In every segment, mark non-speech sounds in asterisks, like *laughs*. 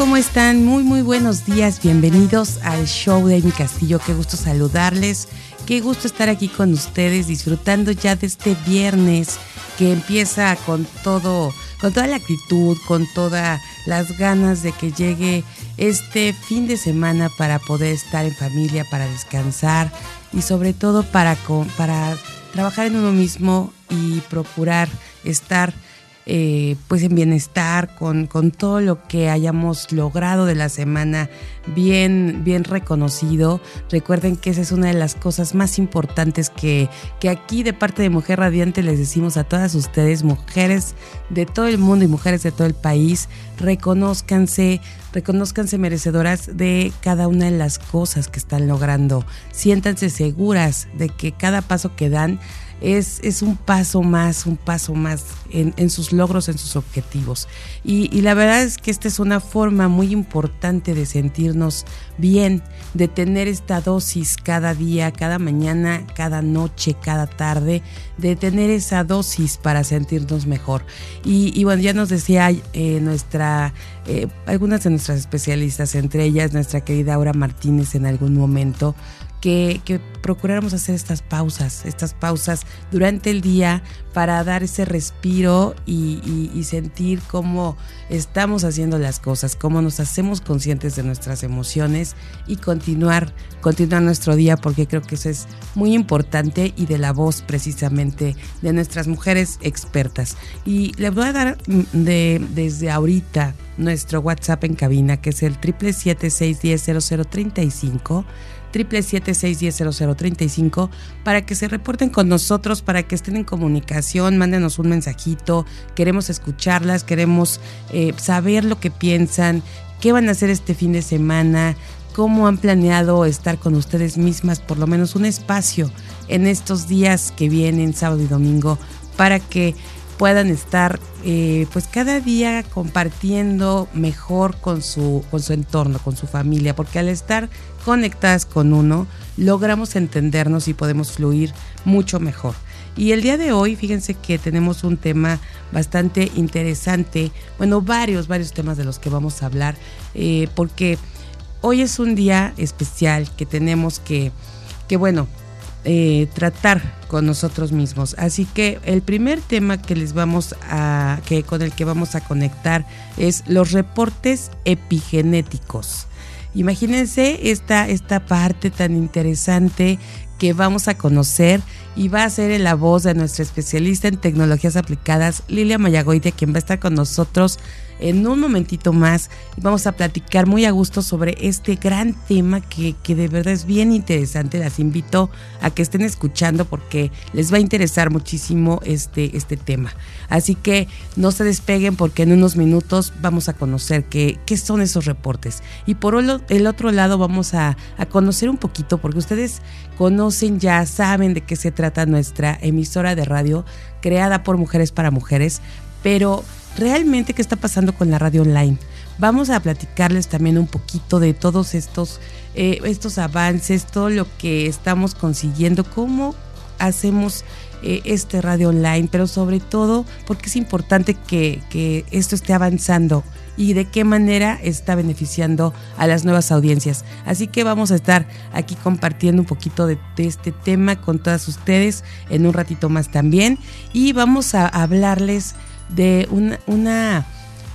¿Cómo están? Muy, muy buenos días. Bienvenidos al show de mi castillo. Qué gusto saludarles. Qué gusto estar aquí con ustedes disfrutando ya de este viernes que empieza con todo, con toda la actitud, con todas las ganas de que llegue este fin de semana para poder estar en familia, para descansar y sobre todo para, para trabajar en uno mismo y procurar estar eh, pues en bienestar, con, con, todo lo que hayamos logrado de la semana bien, bien reconocido. Recuerden que esa es una de las cosas más importantes que, que aquí de parte de Mujer Radiante les decimos a todas ustedes, mujeres de todo el mundo y mujeres de todo el país, reconózcanse, reconózcanse merecedoras de cada una de las cosas que están logrando. Siéntanse seguras de que cada paso que dan es, es un paso más, un paso más en, en sus logros, en sus objetivos. Y, y, la verdad es que esta es una forma muy importante de sentirnos bien, de tener esta dosis cada día, cada mañana, cada noche, cada tarde, de tener esa dosis para sentirnos mejor. Y, y bueno, ya nos decía eh, nuestra, eh, algunas de nuestras especialistas, entre ellas nuestra querida Aura Martínez en algún momento, que, que, procuráramos hacer estas pausas, estas pausas durante el día para dar ese respiro y, sentir cómo estamos haciendo las cosas, cómo nos hacemos conscientes de nuestras emociones y continuar, continuar nuestro día, porque creo que eso es muy importante y de la voz precisamente de nuestras mujeres expertas. Y les voy a dar de, desde ahorita nuestro WhatsApp en cabina, que es el 777-610-0035 777-610-0035 para que se reporten con nosotros, para que estén en comunicación, mándenos un mensajito, queremos escucharlas, queremos eh, saber lo que piensan, qué van a hacer este fin de semana, cómo han planeado estar con ustedes mismas, por lo menos un espacio en estos días que vienen, sábado y domingo, para que puedan estar eh, pues cada día compartiendo mejor con su, con su entorno, con su familia, porque al estar conectadas con uno, logramos entendernos y podemos fluir mucho mejor. Y el día de hoy, fíjense que tenemos un tema bastante interesante, bueno, varios, varios temas de los que vamos a hablar, eh, porque hoy es un día especial que tenemos que, que bueno, eh, tratar con nosotros mismos. Así que el primer tema que les vamos a, que con el que vamos a conectar es los reportes epigenéticos. Imagínense esta, esta parte tan interesante que vamos a conocer y va a ser la voz de nuestra especialista en tecnologías aplicadas, Lilia Mayagoide, quien va a estar con nosotros en un momentito más vamos a platicar muy a gusto sobre este gran tema que, que, de verdad es bien interesante. Las invito a que estén escuchando porque les va a interesar muchísimo este, este tema. Así que no se despeguen porque en unos minutos vamos a conocer qué, qué son esos reportes. Y por el otro lado vamos a, a conocer un poquito porque ustedes conocen ya, saben de qué se trata nuestra emisora de radio creada por mujeres para mujeres, pero realmente qué está pasando con la radio online. Vamos a platicarles también un poquito de todos estos, eh, estos avances, todo lo que estamos consiguiendo, cómo hacemos eh, este radio online, pero sobre todo porque es importante que, que esto esté avanzando y de qué manera está beneficiando a las nuevas audiencias. Así que vamos a estar aquí compartiendo un poquito de, de, este tema con todas ustedes en un ratito más también y vamos a hablarles de una, una,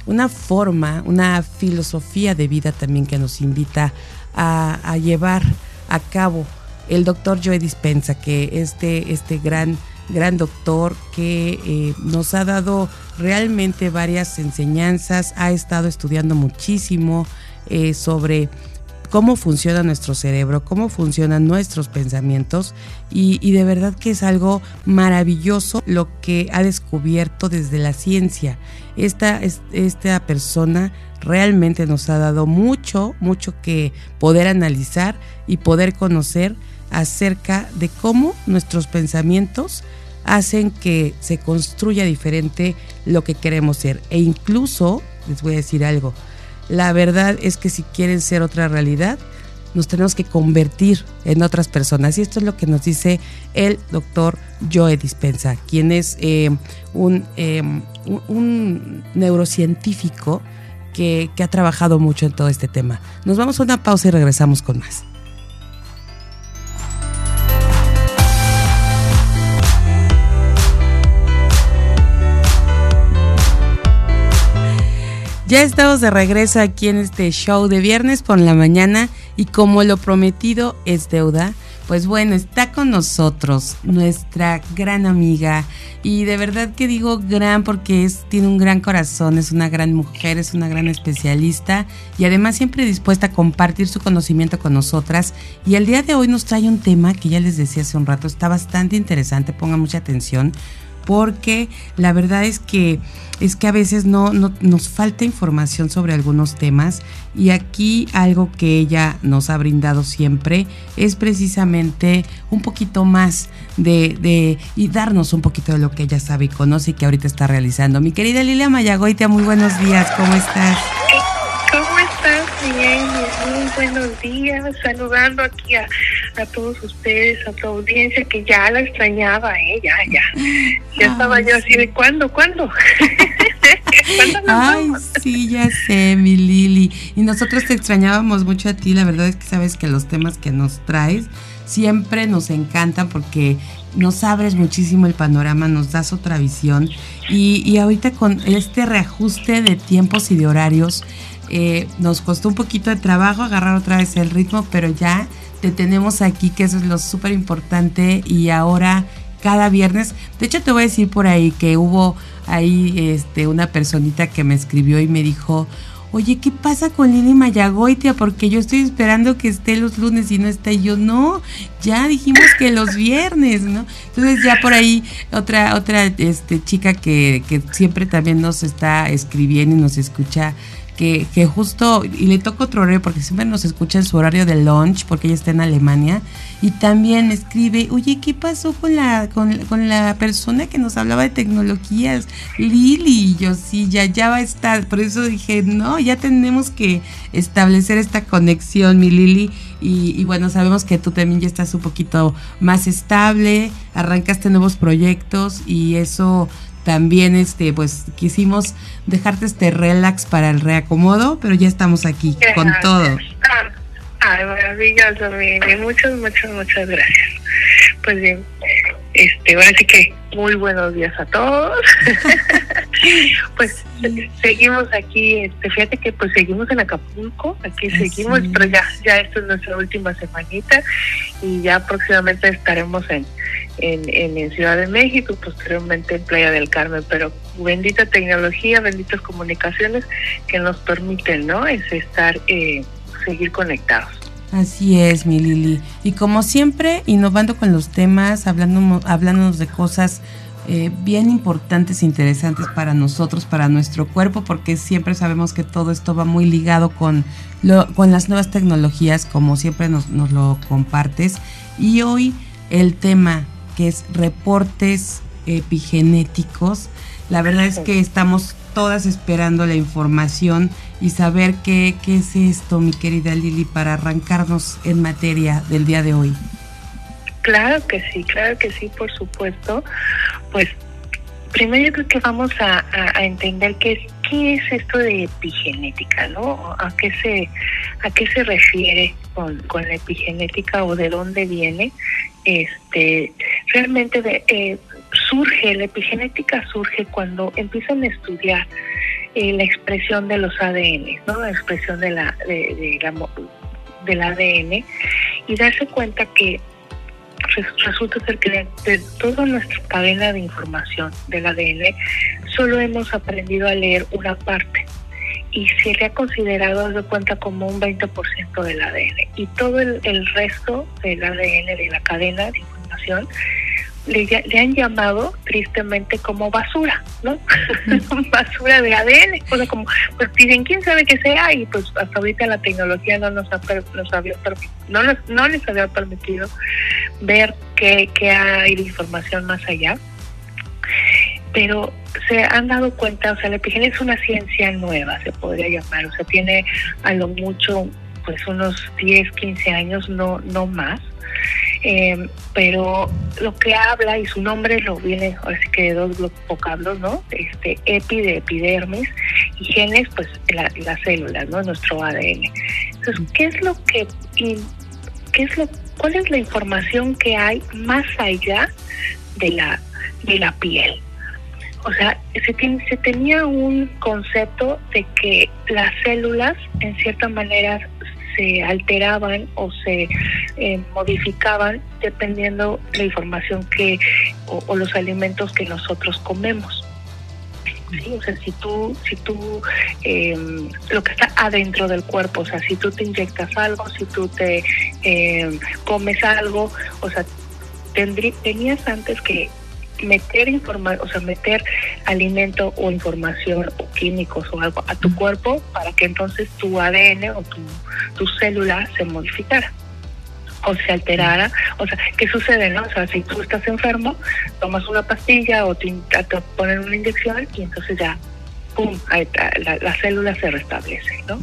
una, forma, una filosofía de vida también que nos invita a, a llevar a cabo. El doctor Joe Dispensa, que este, este gran, gran doctor que eh, nos ha dado realmente varias enseñanzas, ha estado estudiando muchísimo eh, sobre cómo funciona nuestro cerebro, cómo funcionan nuestros pensamientos y, de verdad que es algo maravilloso lo que ha descubierto desde la ciencia. Esta, esta persona realmente nos ha dado mucho, mucho que poder analizar y poder conocer acerca de cómo nuestros pensamientos hacen que se construya diferente lo que queremos ser. E incluso, les voy a decir algo, la verdad es que si quieren ser otra realidad, nos tenemos que convertir en otras personas. Y esto es lo que nos dice el doctor Joe Dispensa, quien es eh, em, un, neurocientífico que, que ha trabajado mucho en todo este tema. Nos vamos a una pausa y regresamos con más. Ya estamos de regreso aquí en este show de viernes por la mañana y como lo prometido es deuda, pues bueno, está con nosotros nuestra gran amiga y de verdad que digo gran porque tiene un gran corazón, es una gran mujer, es una gran especialista y además siempre dispuesta a compartir su conocimiento con nosotras y el día de hoy nos trae un tema que ya les decía hace un rato, está bastante interesante, pongan mucha atención porque la verdad es que es que a veces no, nos falta información sobre algunos temas y aquí algo que ella nos ha brindado siempre es precisamente un poquito más de, de y darnos un poquito de lo que ella sabe y conoce y que ahorita está realizando. Mi querida Lilia Mayagoitia, muy buenos días, ¿cómo estás? Buenos días, saludando aquí a, todos ustedes, a tu audiencia, que ya la extrañaba, ¿eh? Ya, ya. Ya estaba yo así de, ¿cuándo, cuándo? *laughs* Ay, sí, ya sé, mi Lili. Y nosotros te extrañábamos mucho a ti, la verdad es que sabes que los temas que nos traes siempre nos encantan porque nos abres muchísimo el panorama, nos das otra visión y, y ahorita con este reajuste de tiempos y de horarios, eh, nos costó un poquito de trabajo agarrar otra vez el ritmo, pero ya te tenemos aquí, que eso es lo súper importante. Y ahora, cada viernes, de hecho, te voy a decir por ahí que hubo ahí este, una personita que me escribió y me dijo. Oye, ¿qué pasa con Lili Mayagoitia? Porque yo estoy esperando que esté los lunes y no está. Y yo, no, ya dijimos que los viernes, ¿no? Entonces ya por ahí otra, otra este, chica que, que siempre también nos está escribiendo y nos escucha que, justo, y le toca otro horario porque siempre nos escucha en su horario de lunch porque ella está en Alemania, y también escribe, oye, ¿qué pasó con la, con, la persona que nos hablaba de tecnologías? Lili, y yo sí, ya, ya va a estar, por eso dije, no, ya tenemos que establecer esta conexión, mi Lili, y, bueno, sabemos que tú también ya estás un poquito más estable, arrancaste nuevos proyectos y eso también este pues quisimos dejarte este relax para el reacomodo, pero ya estamos aquí con todo. Ah, ay, maravilloso, Mimi. Muchas, muchas, muchas gracias. Pues bien, este, ahora sí que muy buenos días a todos. *laughs* pues seguimos aquí, este, fíjate que pues seguimos en Acapulco, aquí seguimos, pero ya, ya esto es nuestra última semanita y ya próximamente estaremos en en, en, Ciudad de México, posteriormente en Playa del Carmen, pero bendita tecnología, benditas comunicaciones que nos permiten, ¿no? Es estar, eh, seguir conectados. Así es, mi Lili. Y como siempre, innovando con los temas, hablando, hablándonos de cosas eh, bien importantes interesantes para nosotros, para nuestro cuerpo, porque siempre sabemos que todo esto va muy ligado con, lo, con las nuevas tecnologías, como siempre nos, nos lo compartes. Y hoy el tema que es reportes epigenéticos. La verdad es que estamos todas esperando la información y saber qué, qué es esto, mi querida Lili, para arrancarnos en materia del día de hoy. Claro que sí, claro que sí, por supuesto. Pues primero yo creo que vamos a, entender qué es, qué es esto de epigenética, ¿no? ¿A qué se, a qué se refiere con, con la epigenética o de dónde viene? Este, realmente eh, surge, la epigenética surge cuando empiezan a estudiar eh, la expresión de los ADN, ¿no? La expresión de la, de, la, del ADN y darse cuenta que resulta ser que de toda nuestra cadena de información del ADN solo hemos aprendido a leer una parte y se le ha considerado de cuenta como un 20% del ADN y todo el resto del ADN de la cadena de información le, le, han llamado tristemente como basura, ¿no? *laughs* basura de ADN, o sea, como, pues dicen, quién sabe qué sea, y pues hasta ahorita la tecnología no nos, ha, nos había no, nos, no les había permitido ver qué, qué hay de información más allá. Pero se han dado cuenta, o sea, la epigenia es una ciencia nueva, se podría llamar, o sea, tiene a lo mucho, pues unos 10, 15 años, no, no más eh, pero lo que habla y su nombre lo viene ahora sí que de dos vocablos, ¿no? Este epi de epidermis y genes, pues la, las células, ¿no? Nuestro ADN. Entonces, ¿qué es lo que qué es lo cuál es la información que hay más allá de la de la piel? O sea, se, tiene, se tenía un concepto de que las células, en cierta manera, se alteraban o se eh, modificaban dependiendo la información que o, los alimentos que nosotros comemos. Sí, o sea, si tú, si tú, em, lo que está adentro del cuerpo, o sea, si tú te inyectas algo, si tú te em, comes algo, o sea, tendrí, tenías antes que meter informa o sea, meter alimento o información o químicos o algo a tu cuerpo para que entonces tu ADN o tu, tu célula se modificara o se alterara. O sea, ¿qué sucede, no? O sea, si tú estás enfermo, tomas una pastilla o te, ponen una inyección y entonces ya, ¡pum!, la, la célula se restablece, ¿no?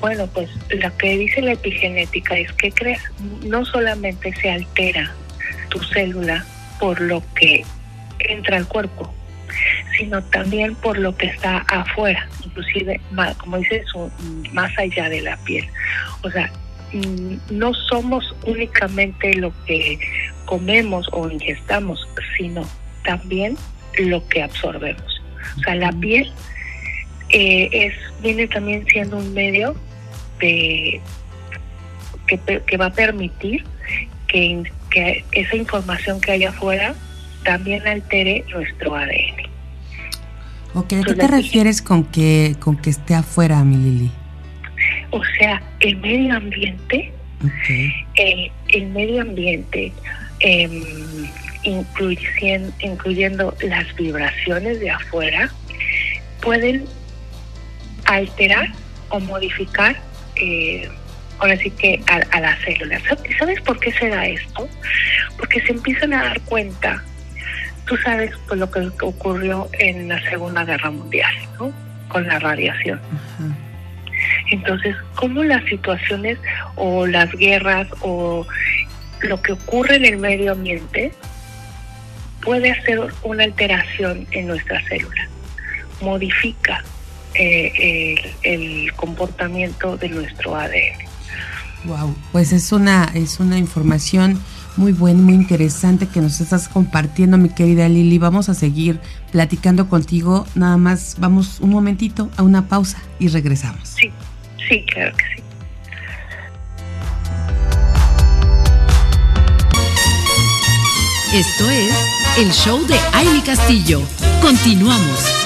Bueno, pues lo que dice la epigenética es que crees, no solamente se altera tu célula por lo que entra al cuerpo, sino también por lo que está afuera, inclusive, como dices, más allá de la piel. O sea, mm, no somos únicamente lo que comemos o ingestamos, sino también lo que absorbemos. O sea, la piel eh, es viene también siendo un medio de que, que va a permitir que que esa información que hay afuera también altere nuestro ADN. Ok, ¿a qué te refieres con que, con que esté afuera, mi Lili? O sea, el medio ambiente, el, medio ambiente, eh, incluyendo, incluyendo las vibraciones de afuera, pueden alterar o modificar eh, ahora sí que a, las células. ¿Sabes por qué se da esto? Porque se empiezan a dar cuenta, tú sabes pues, lo que ocurrió en la Segunda Guerra Mundial, ¿no? Con la radiación. Entonces, ¿cómo las situaciones o las guerras o lo que ocurre en el medio ambiente puede hacer una alteración en nuestra célula? Modifica eh, el comportamiento de nuestro ADN. Wow, pues es una, es una información muy buena, muy interesante que nos estás compartiendo, mi querida Lili. Vamos a seguir platicando contigo. Nada más vamos un momentito a una pausa y regresamos. Sí, sí, claro que sí. Esto es el show de Aile Castillo. Continuamos.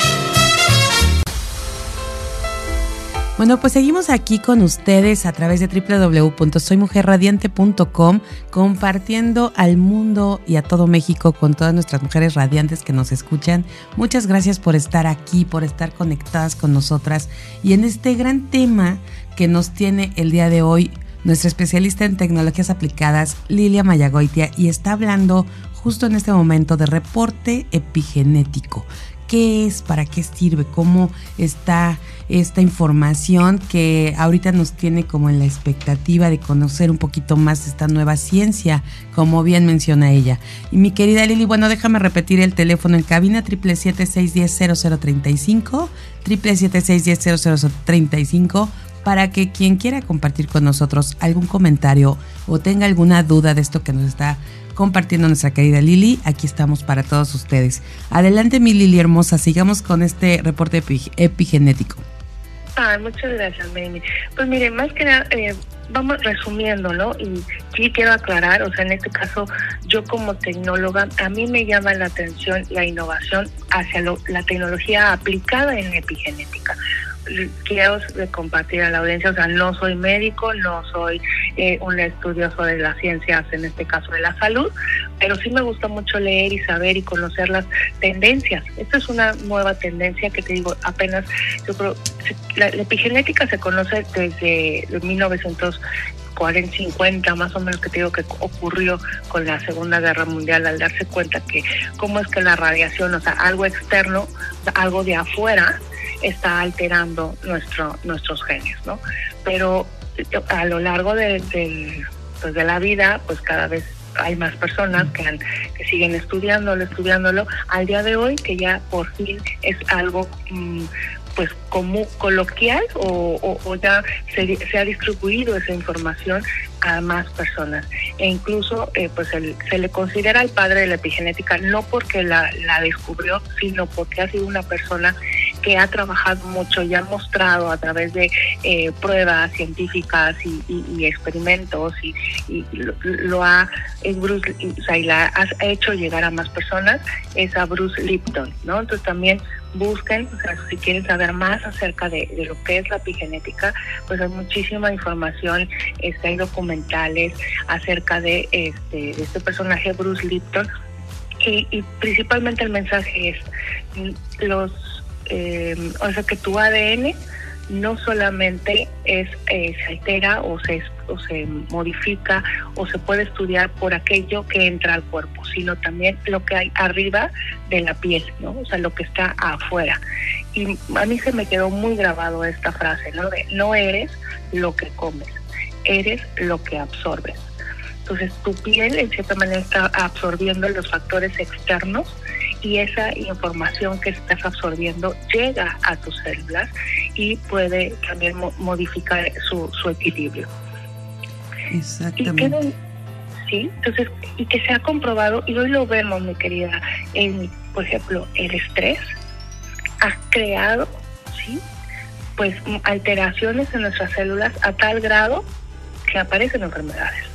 Bueno, pues seguimos aquí con ustedes a través de www.soymujerradiante.com compartiendo al mundo y a todo México con todas nuestras mujeres radiantes que nos escuchan. Muchas gracias por estar aquí, por estar conectadas con nosotras. Y en este gran tema que nos tiene el día de hoy nuestra especialista en tecnologías aplicadas, Lilia Mayagoitia, y está hablando justo en este momento de reporte epigenético. Qué es, para qué sirve, cómo está esta información que ahorita nos tiene como en la expectativa de conocer un poquito más esta nueva ciencia, como bien menciona ella. Y mi querida Lili, bueno, déjame repetir el teléfono en cabina 777-610-0035, 777-610-0035 para que quien quiera compartir con nosotros algún comentario o tenga alguna duda de esto que nos está compartiendo nuestra querida Lili. Aquí estamos para todos ustedes. Adelante, mi Lili hermosa, sigamos con este reporte epigenético. Ah, muchas gracias, Mimi. Pues mire, más que nada, eh, vamos resumiendo, ¿no? Y sí quiero aclarar, o sea, en este caso, yo como tecnóloga, a mí me llama la atención la innovación hacia la tecnología aplicada en epigenética. Quiero compartir a la audiencia, o sea, no soy médico, no soy eh, un estudioso de las ciencias, en este caso de la salud, pero sí me gusta mucho leer y saber y conocer las tendencias. Esta es una nueva tendencia que te digo, apenas, yo creo, la, epigenética se conoce desde 1940, 50 más o menos que te digo que ocurrió con la Segunda Guerra Mundial al darse cuenta que cómo es que la radiación, o sea, algo externo, algo de afuera, está alterando nuestro, nuestros genes, ¿no? Pero a lo largo de, pues de la vida, pues cada vez hay más personas que, que siguen estudiándolo, estudiándolo, al día de hoy que ya por fin es algo mm, pues como coloquial o, ya se, se, ha distribuido esa información a más personas e incluso eh, pues se le considera el padre de la epigenética no porque la, la descubrió sino porque ha sido una persona que ha trabajado mucho y ha mostrado a través de eh, pruebas científicas y, experimentos y, lo, ha Bruce, o sea, ha hecho llegar a más personas es a Bruce Lipton, ¿no? Entonces también busquen, si quieren saber más acerca de, lo que es la epigenética, pues hay muchísima información, este, hay documentales acerca de este, de este personaje Bruce Lipton y, y principalmente el mensaje es los eh, o sea que tu ADN no solamente es eh, se altera o se, se modifica o se puede estudiar por aquello que entra al cuerpo, sino también lo que hay arriba de la piel, ¿no? O sea, lo que está afuera. Y a mí se me quedó muy grabado esta frase, ¿no? De no eres lo que comes, eres lo que absorbes. Entonces tu piel en cierta manera está absorbiendo los factores externos y esa información que estás absorbiendo llega a tus células y puede también modificar su, su equilibrio. Exactamente. Y sí, entonces, y que se ha comprobado, y hoy lo vemos, mi querida, en, por ejemplo, el estrés ha creado, ¿sí? Pues alteraciones en nuestras células a tal grado que aparecen enfermedades.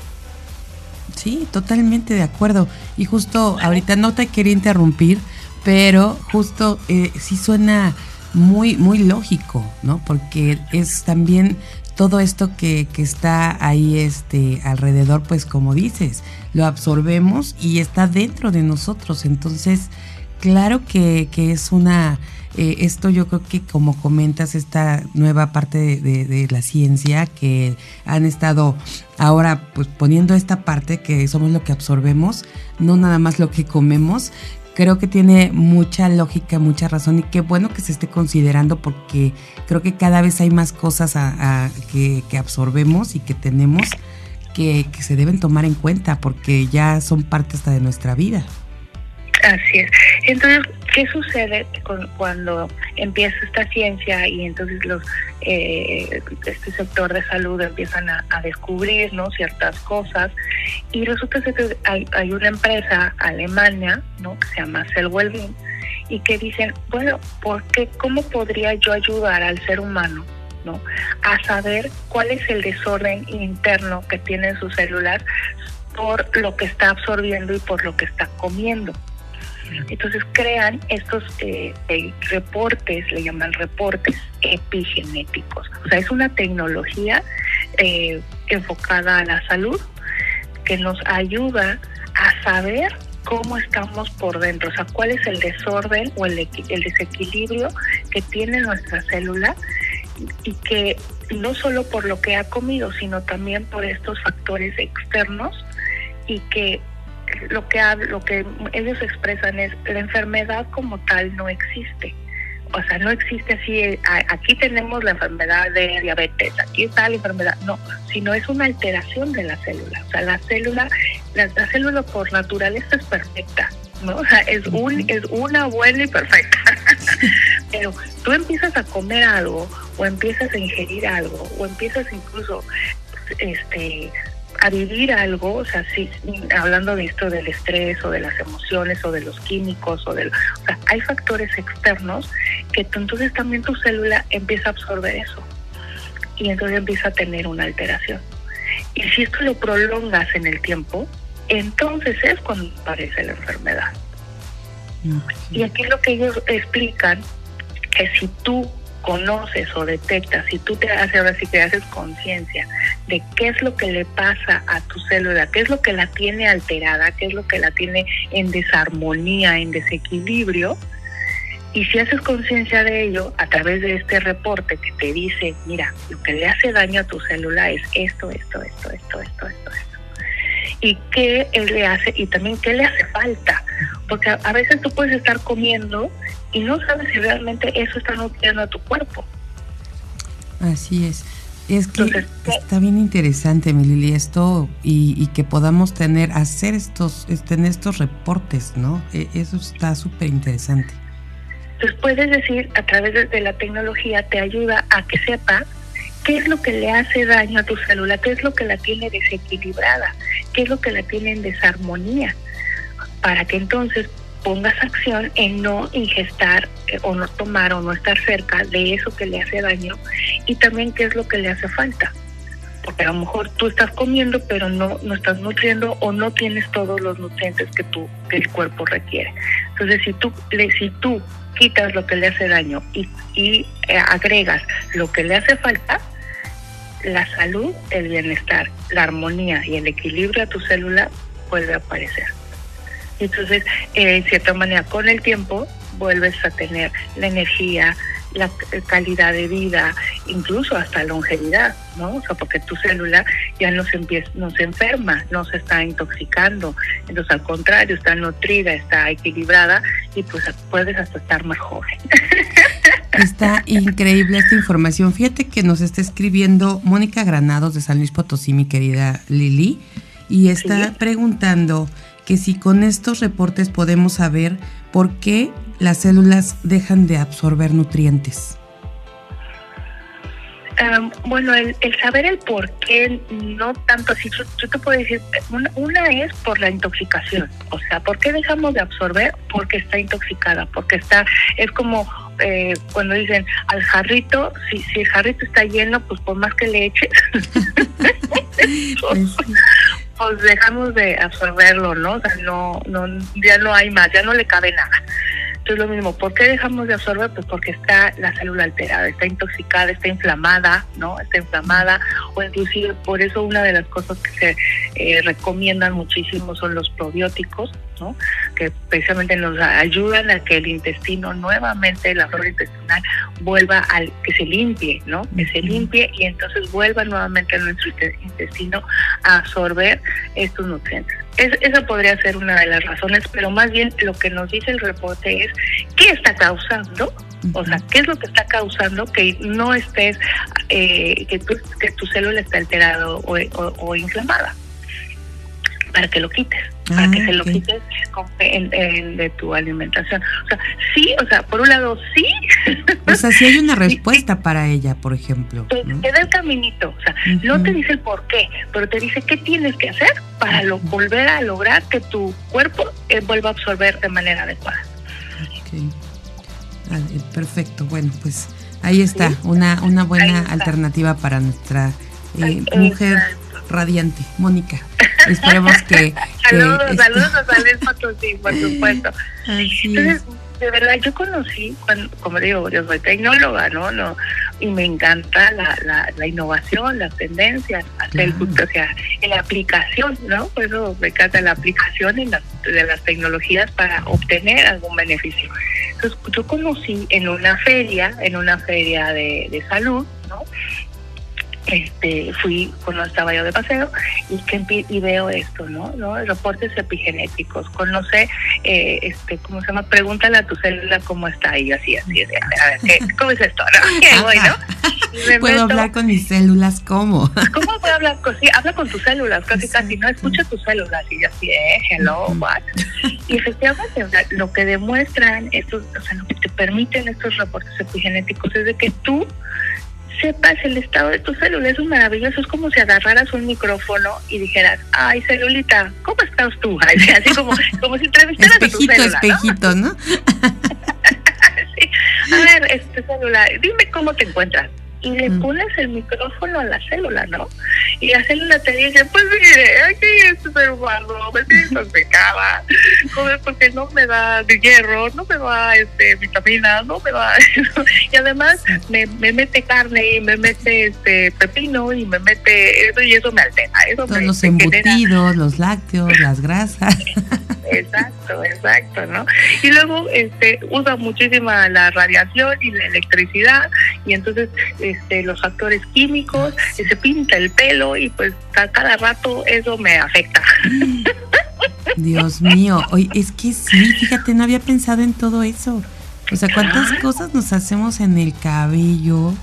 Sí, totalmente de acuerdo. Y justo ahorita no te quería interrumpir, pero justo eh, sí suena muy, muy lógico, ¿no? Porque es también todo esto que, que, está ahí este, alrededor, pues como dices, lo absorbemos y está dentro de nosotros. Entonces, claro que, que es una eh, esto yo creo que como comentas, esta nueva parte de, la ciencia que han estado ahora pues poniendo esta parte que somos lo que absorbemos, no nada más lo que comemos, creo que tiene mucha lógica, mucha razón y qué bueno que se esté considerando porque creo que cada vez hay más cosas que, absorbemos y que tenemos que, que, se deben tomar en cuenta porque ya son parte hasta de nuestra vida. Así es. Entonces, ¿qué sucede cuando empieza esta ciencia y entonces los eh, este sector de salud empiezan a, descubrir ¿no? ciertas cosas? Y resulta que hay, una empresa alemana ¿no? que se llama Cell Wellbeing y que dicen, bueno, ¿por qué, ¿cómo podría yo ayudar al ser humano ¿no? a saber cuál es el desorden interno que tienen sus células por lo que está absorbiendo y por lo que está comiendo. Entonces crean estos eh, eh, reportes, le llaman reportes epigenéticos. O sea, es una tecnología eh, enfocada a la salud que nos ayuda a saber cómo estamos por dentro, o sea, cuál es el desorden o el, el desequilibrio que tiene nuestra célula y que no solo por lo que ha comido, sino también por estos factores externos y que lo que lo que ellos expresan es la enfermedad como tal no existe. O sea, no existe así, aquí tenemos la enfermedad de diabetes, aquí está la enfermedad, no, sino es una alteración de la célula. O sea, la célula, la, célula por naturaleza es perfecta, ¿no? O sea, es, un, es una buena y perfecta. *laughs* Pero tú empiezas a comer algo, o empiezas a ingerir algo, o empiezas incluso este a vivir algo, o sea, sí, hablando de esto del estrés o de las emociones o de los químicos o del, o sea, hay factores externos que entonces también tu célula empieza a absorber eso y entonces empieza a tener una alteración. Y si esto lo prolongas en el tiempo, entonces es cuando aparece la enfermedad. Y aquí lo que ellos explican que si tú conoces o detectas, si tú te haces ahora sí que haces conciencia de qué es lo que le pasa a tu célula, qué es lo que la tiene alterada, qué es lo que la tiene en desarmonía, en desequilibrio, y si haces conciencia de ello a través de este reporte que te dice, mira, lo que le hace daño a tu célula es esto, esto, esto, esto, esto, esto, esto. Y qué él le hace, y también qué le hace falta. Porque a, veces tú puedes estar comiendo y no sabes si realmente eso está nutriendo a tu cuerpo. Así es. Es que está bien interesante, mi Lili, esto y, y, que podamos tener, hacer estos, tener estos reportes, ¿no? E, eso está súper interesante. Entonces puedes decir, a través de la tecnología te ayuda a que sepa qué es lo que le hace daño a tu célula, qué es lo que la tiene desequilibrada, qué es lo que la tiene en desarmonía, para que entonces pongas acción en no ingestar eh, o no tomar o no estar cerca de eso que le hace daño y también qué es lo que le hace falta. Porque a lo mejor tú estás comiendo pero no, no estás nutriendo o no tienes todos los nutrientes que, tu, que el cuerpo requiere. Entonces si tú, si tú quitas lo que le hace daño y, y eh, agregas lo que le hace falta, la salud, el bienestar, la armonía y el equilibrio a tu célula vuelve a aparecer. Entonces, eh, en cierta manera, con el tiempo, vuelves a tener la energía, la calidad de vida, incluso hasta longevidad, ¿no? O sea, porque tu célula ya no se, empieza, no se enferma, no se está intoxicando, entonces al contrario, está nutrida, está equilibrada y pues puedes hasta estar más *laughs* joven. Está increíble esta información. Fíjate que nos está escribiendo Mónica Granados de San Luis Potosí, mi querida Lili, y está preguntando que si con estos reportes podemos saber por qué las células dejan de absorber nutrientes? Bueno, el, saber el por qué, no tanto así, yo, te puedo decir, una, es por la intoxicación, o sea, ¿por qué dejamos de absorber? Porque está intoxicada, porque está, es como eh, cuando dicen al jarrito, si, si el jarrito está lleno, pues por más que le eches, *laughs* pues, pues dejamos de absorberlo, ¿no? O sea, no, no, ya no hay más, ya no le cabe nada es lo mismo. ¿Por qué dejamos de absorber? Pues porque está la célula alterada, está intoxicada, está inflamada, ¿no? Está inflamada o inclusive por eso una de las cosas que se eh, recomiendan muchísimo son los probióticos, ¿no? Que precisamente nos ayudan a que el intestino nuevamente, la flora intestinal, vuelva al que se limpie, ¿no? Que se limpie y entonces vuelva nuevamente a nuestro intestino a absorber estos nutrientes. Esa podría ser una de las razones, pero más bien lo que nos dice el reporte es qué está causando, o sea, qué es lo que está causando que no estés, eh, que, tu, que tu célula esté alterado o inflamada para que lo quites, para que ah, se lo quites de tu alimentación. O sea, sí, o sea, por un lado sí. O sea, sí hay una *laughs* respuesta para ella, por ejemplo. Te, da el caminito, o sea, no te dice el por qué, pero te dice qué tienes que hacer para lo, volver a lograr que tu cuerpo eh, vuelva a absorber de manera adecuada. perfecto, bueno, pues ahí está, una, una buena alternativa para nuestra eh, mujer radiante, Mónica. Esperemos que... *laughs* saludos, saludos a San *laughs* Potosí, por supuesto. Entonces, de verdad, yo conocí, cuando, como digo, yo soy tecnóloga, ¿no? no Y me encanta la, la, innovación, las tendencias, hacer, o sea, en la aplicación, ¿no? Por eso me encanta la aplicación en de las tecnologías para obtener algún beneficio. Entonces, yo conocí en una feria, en una feria de, de salud, ¿no? Este, fui cuando estaba yo de paseo y que y veo esto, ¿no? ¿no? Reportes epigenéticos, conoce, eh, este, ¿cómo se llama? Pregúntale a tu célula cómo está y así, así, a ver, ¿qué, *laughs* ¿cómo es esto? ¿no? ¿Puedo hablar con mis células? ¿Cómo? *laughs* ¿Cómo puedo hablar? Con, sí, habla con tus células, casi casi, no escucha tus células y así, eh, hello, what? Y efectivamente, lo que demuestran estos, o sea, lo que te permiten estos reportes epigenéticos es de que tú sepas el estado de tu célula. Eso es maravilloso. Es como si agarraras un micrófono y dijeras, ay, celulita, ¿cómo estás tú? *laughs* Así como, como si entrevistaras a tu célula. Espejito, ¿no? *laughs* A ver, este célula, dime cómo te encuentras. Y le pones el micrófono a la célula, ¿no? Y la célula te dice, pues mire, aquí este ser humano me siento pecada, porque no me da hierro, no me da este vitaminas, no me da *laughs* y además me, me, mete carne y me mete este pepino y me mete eso y eso me altera. Eso Todos los embutidos, los lácteos, *laughs* las grasas. Exacto, exacto, ¿no? Y luego este usa muchísima la radiación y la electricidad y entonces este los factores químicos, se pinta el pelo y pues a cada rato eso me afecta. *laughs* Dios mío, oye, es que sí, fíjate, no había pensado en todo eso. O sea, cuántas cosas nos hacemos en el cabello,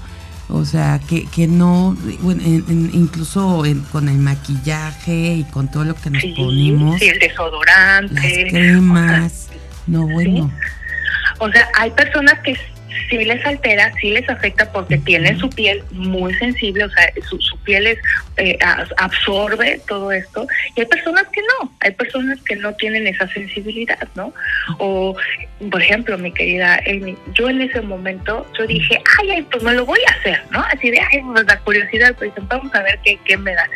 o sea, que, que no, bueno, incluso con el maquillaje y con todo lo que nos ponemos. Sí, el desodorante. Las cremas. no, bueno. O sea, hay personas que sí les altera, sí les afecta porque tienen su piel muy sensible, o sea, su, piel es, eh, absorbe todo esto. Y hay personas que no, hay personas que no tienen esa sensibilidad, ¿no? O, por ejemplo, mi querida Amy, yo en ese momento, yo dije, ay, pues me lo voy a hacer, ¿no? Así de, ay, pues la curiosidad, pues vamos a ver qué, qué me da.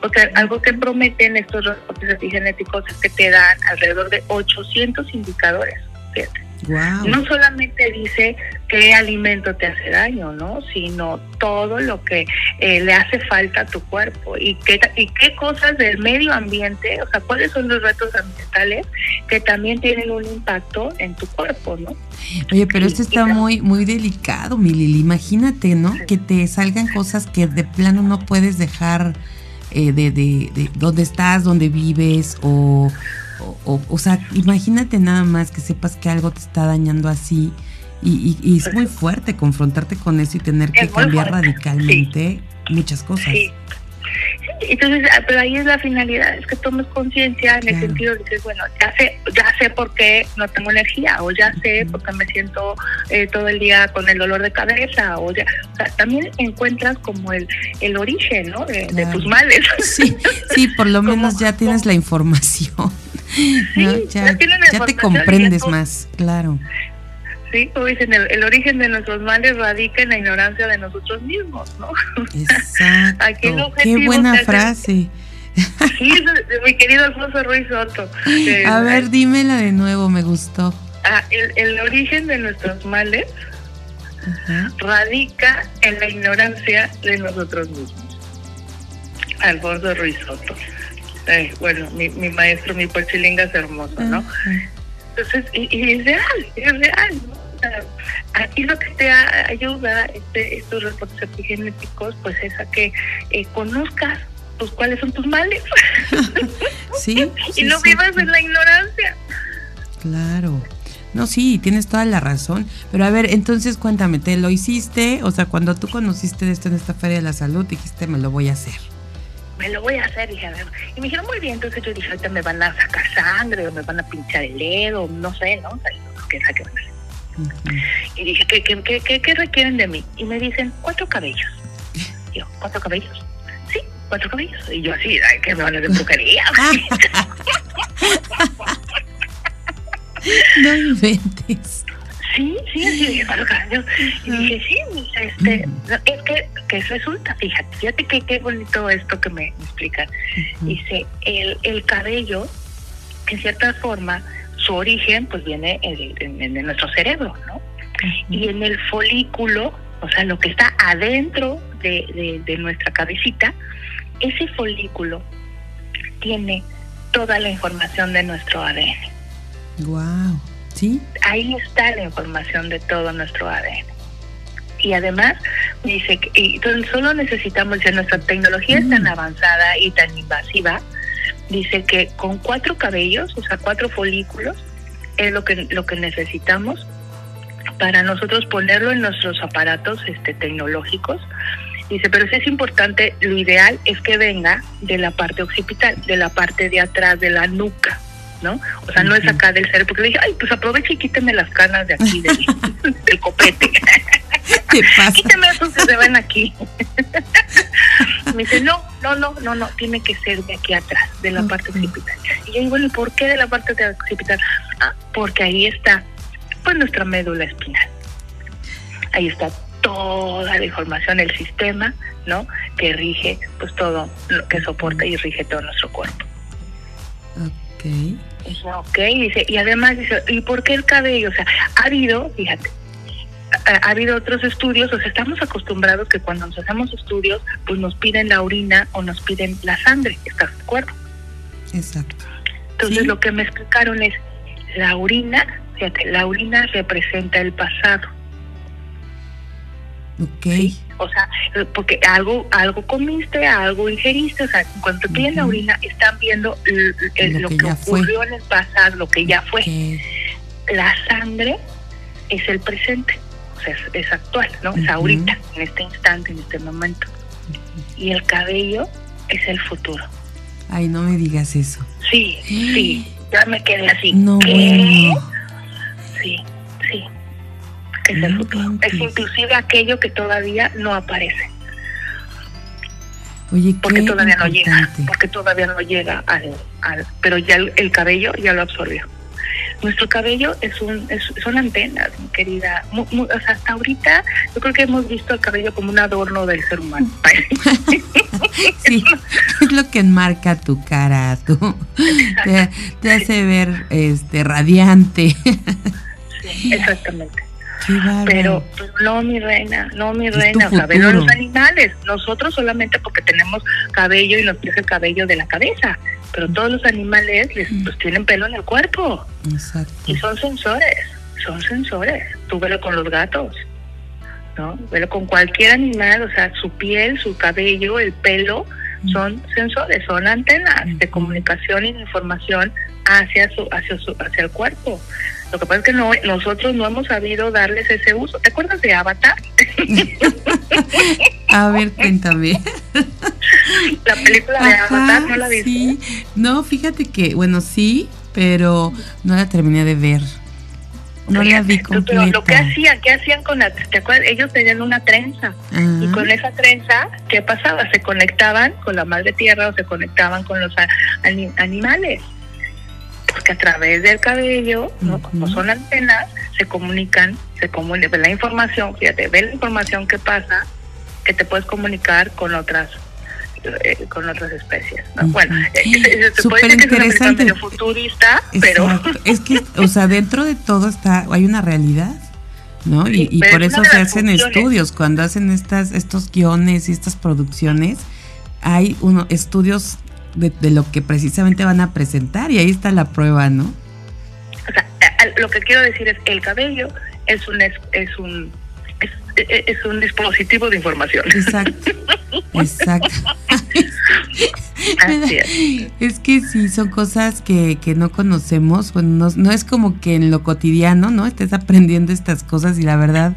Porque algo que prometen estos reportes epigenéticos es que te dan alrededor de 800 indicadores, fíjate. No solamente dice qué alimento te hace daño, ¿no? Sino todo lo que eh, le hace falta a tu cuerpo y qué, y qué cosas del medio ambiente, o sea, cuáles son los retos ambientales que también tienen un impacto en tu cuerpo, ¿no? Oye, pero esto está muy muy delicado, mi Lili. Imagínate, ¿no? Que te salgan cosas que de plano no puedes dejar eh, de, de, de dónde estás, dónde vives o o, o, sea, imagínate nada más que sepas que algo te está dañando así y, y, es muy fuerte confrontarte con eso y tener que cambiar radicalmente muchas cosas. Sí. Entonces, ah, pero ahí es la finalidad, es que tomes conciencia en el sentido de que, bueno, ya sé, ya sé por qué no tengo energía, o ya sé por qué me siento eh, todo el día con el dolor de cabeza, o ya, o sea, también encuentras como el, el origen, ¿no? De, tus males. Sí, sí, por lo *laughs* menos ya tienes la información. Ya, te comprendes más, claro. Sí, como dicen, el, origen de nuestros males radica en la ignorancia de nosotros mismos, ¿no? *laughs* Exacto. Qué buena frase. Sí, mi querido Alfonso Ruiz Soto. *laughs* A ver, dímela de nuevo, me gustó. Ah, el, origen de nuestros males radica en la ignorancia de nosotros mismos. Alfonso Ruiz Soto bueno, mi, mi maestro, mi porchilinga es hermoso, ¿no? Entonces, y, es real, es real, ¿no? aquí lo que te ayuda este, estos reportes epigenéticos, pues es a que eh, conozcas pues cuáles son tus males. *laughs* sí. *laughs* y no vivas en la ignorancia. Claro. No, sí, tienes toda la razón. Pero a ver, entonces cuéntame, ¿te lo hiciste? O sea, cuando tú conociste esto en esta Feria de la Salud, dijiste, me lo voy a hacer me lo voy a hacer, dije, y me dijeron, muy bien, entonces yo dije, ahorita me van a sacar sangre, o me van a pinchar el dedo, no sé, ¿no? O sea, ¿qué, qué van a hacer? Y dije, ¿qué, qué, qué, qué, requieren de mí? Y me dicen, cuatro cabellos. Y yo, ¿cuatro cabellos? Sí, cuatro cabellos. Y yo así, ay, que me van a hacer brujería. *laughs* *laughs* no inventes. Sí, sí, así dije, Y dije, sí, este, es que, que resulta, fíjate, fíjate que qué bonito esto que me, explican. Dice, el, el cabello, en cierta forma, su origen pues viene en, nuestro cerebro, ¿no? Y en el folículo, o sea, lo que está adentro de, de, de nuestra cabecita, ese folículo tiene toda la información de nuestro ADN. Wow. Ahí está la información de todo nuestro ADN. Y además, dice que y solo necesitamos, si nuestra tecnología es tan mm. avanzada y tan invasiva, dice que con cuatro cabellos, o sea, cuatro folículos, es lo que, lo que necesitamos para nosotros ponerlo en nuestros aparatos este, tecnológicos. Dice, pero si es importante, lo ideal es que venga de la parte occipital, de la parte de atrás de la nuca. ¿No? O sea, no es acá del cerebro, porque le dije, ay, pues aproveche y quíteme las canas de aquí del, *laughs* copete. *laughs* ¿Qué pasa? Quíteme esos que se ven aquí. *laughs* Me dice, no, no, no, no, no, tiene que ser de aquí atrás, de la parte occipital. Y yo digo, bueno, ¿y por qué de la parte de occipital? Ah, porque ahí está, pues, nuestra médula espinal. Ahí está toda la información, el sistema, ¿no? Que rige, pues todo lo que soporta y rige todo nuestro cuerpo. Ok. Ok, dice, y además dice, ¿y por qué el cabello? O sea, ha habido, fíjate, ha, habido otros estudios, o sea, estamos acostumbrados que cuando nos hacemos estudios, pues nos piden la orina o nos piden la sangre, ¿estás de acuerdo? Exacto. Entonces lo que me explicaron es, la orina, fíjate, la orina representa el pasado. Ok. O sea, porque algo algo comiste, algo ingeriste, o sea, cuando te piden la orina están viendo lo, que, ocurrió en el pasado, lo que ya fue. La sangre es el presente, o sea, es, actual, ¿no? Es ahorita, en este instante, en este momento. Y el cabello es el futuro. Ay, no me digas eso. Sí, sí, *gasps* ya me quedé así. No, bueno. Sí, es el futuro. Es inclusive aquello que todavía no aparece. Oye, porque todavía no llega, porque todavía no llega al, al pero ya el, cabello ya lo absorbió. Nuestro cabello es un es, son antenas, mi querida. o sea, hasta ahorita yo creo que hemos visto el cabello como un adorno del ser humano. *laughs* sí, es lo que enmarca tu cara, tú. Te, te, hace ver este radiante. Sí, exactamente. Pero pues, no, mi reina, no, mi reina, o sea, los animales. Nosotros solamente porque tenemos cabello y nos crece el cabello de la cabeza, pero todos los animales les, pues, tienen pelo en el cuerpo. Exacto. Y son sensores, son sensores. Tú velo con los gatos, ¿no? Velo con cualquier animal, o sea, su piel, su cabello, el pelo, son sensores, son antenas de comunicación y de información hacia su, hacia su, hacia el cuerpo. Lo que pasa es que no, nosotros no hemos sabido darles ese uso. ¿Te acuerdas de Avatar? *laughs* A ver, cuéntame. La película de Avatar, ¿no la viste? Sí. No, fíjate que, bueno, sí, pero no la terminé de ver. No la vi completa. Pero lo que hacían, ¿qué hacían con la, ¿te acuerdas? Ellos tenían una trenza y con esa trenza, ¿qué pasaba? Se conectaban con la madre tierra o se conectaban con los animales porque a través del cabello, ¿no? como son antenas, se comunican, se comunica, la información, fíjate, ve la información que pasa, que te puedes comunicar con otras eh, con otras especies. Bueno, súper interesante. Es futurista, pero es que, o sea, dentro de todo está, hay una realidad. ¿no? y, y por eso se hacen estudios, cuando hacen estas, estos guiones y estas producciones, hay uno, estudios de, lo que precisamente van a presentar y ahí está la prueba, ¿no? O sea, lo que quiero decir es que el cabello es un es, un es, un dispositivo de información. Exacto. *laughs* Exacto. es. que sí, son cosas que, que no conocemos. Bueno, no, no, es como que en lo cotidiano, ¿no? Estés aprendiendo estas cosas y la verdad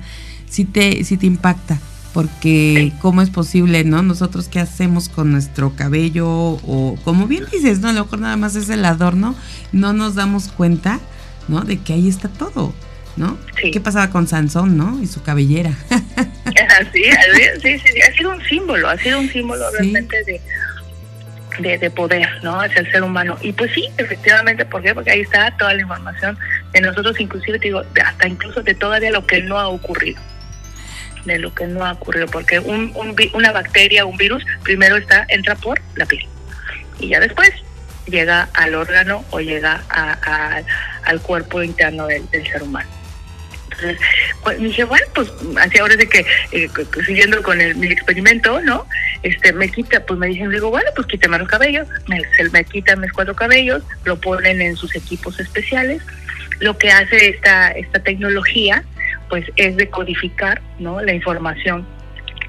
sí te, sí te impacta porque cómo es posible, ¿no? Nosotros qué hacemos con nuestro cabello o como bien dices, ¿no? A lo mejor nada más es el adorno, no nos damos cuenta, ¿no? De que ahí está todo, ¿no? ¿Qué pasaba con Sansón, ¿no? Y su cabellera. *laughs* sí, sí, sí, ha sido un símbolo, ha sido un símbolo realmente de, de, poder, ¿no? Hacia el ser humano. Y pues sí, efectivamente, ¿por qué? Porque ahí está toda la información de nosotros, inclusive te digo, hasta incluso de todavía lo que no ha ocurrido de lo que no ha ocurrido, porque un, una bacteria, un virus, primero está entra por la piel y ya después llega al órgano o llega a, al cuerpo interno del, ser humano. Entonces, pues, dije, bueno, pues así ahora de que, eh, siguiendo con el, mi experimento, ¿no? Este, me quita, pues me dicen, digo, bueno, pues quítame los cabellos, me, se me quitan mis cuatro cabellos, lo ponen en sus equipos especiales. Lo que hace esta, esta tecnología pues es decodificar ¿no? la información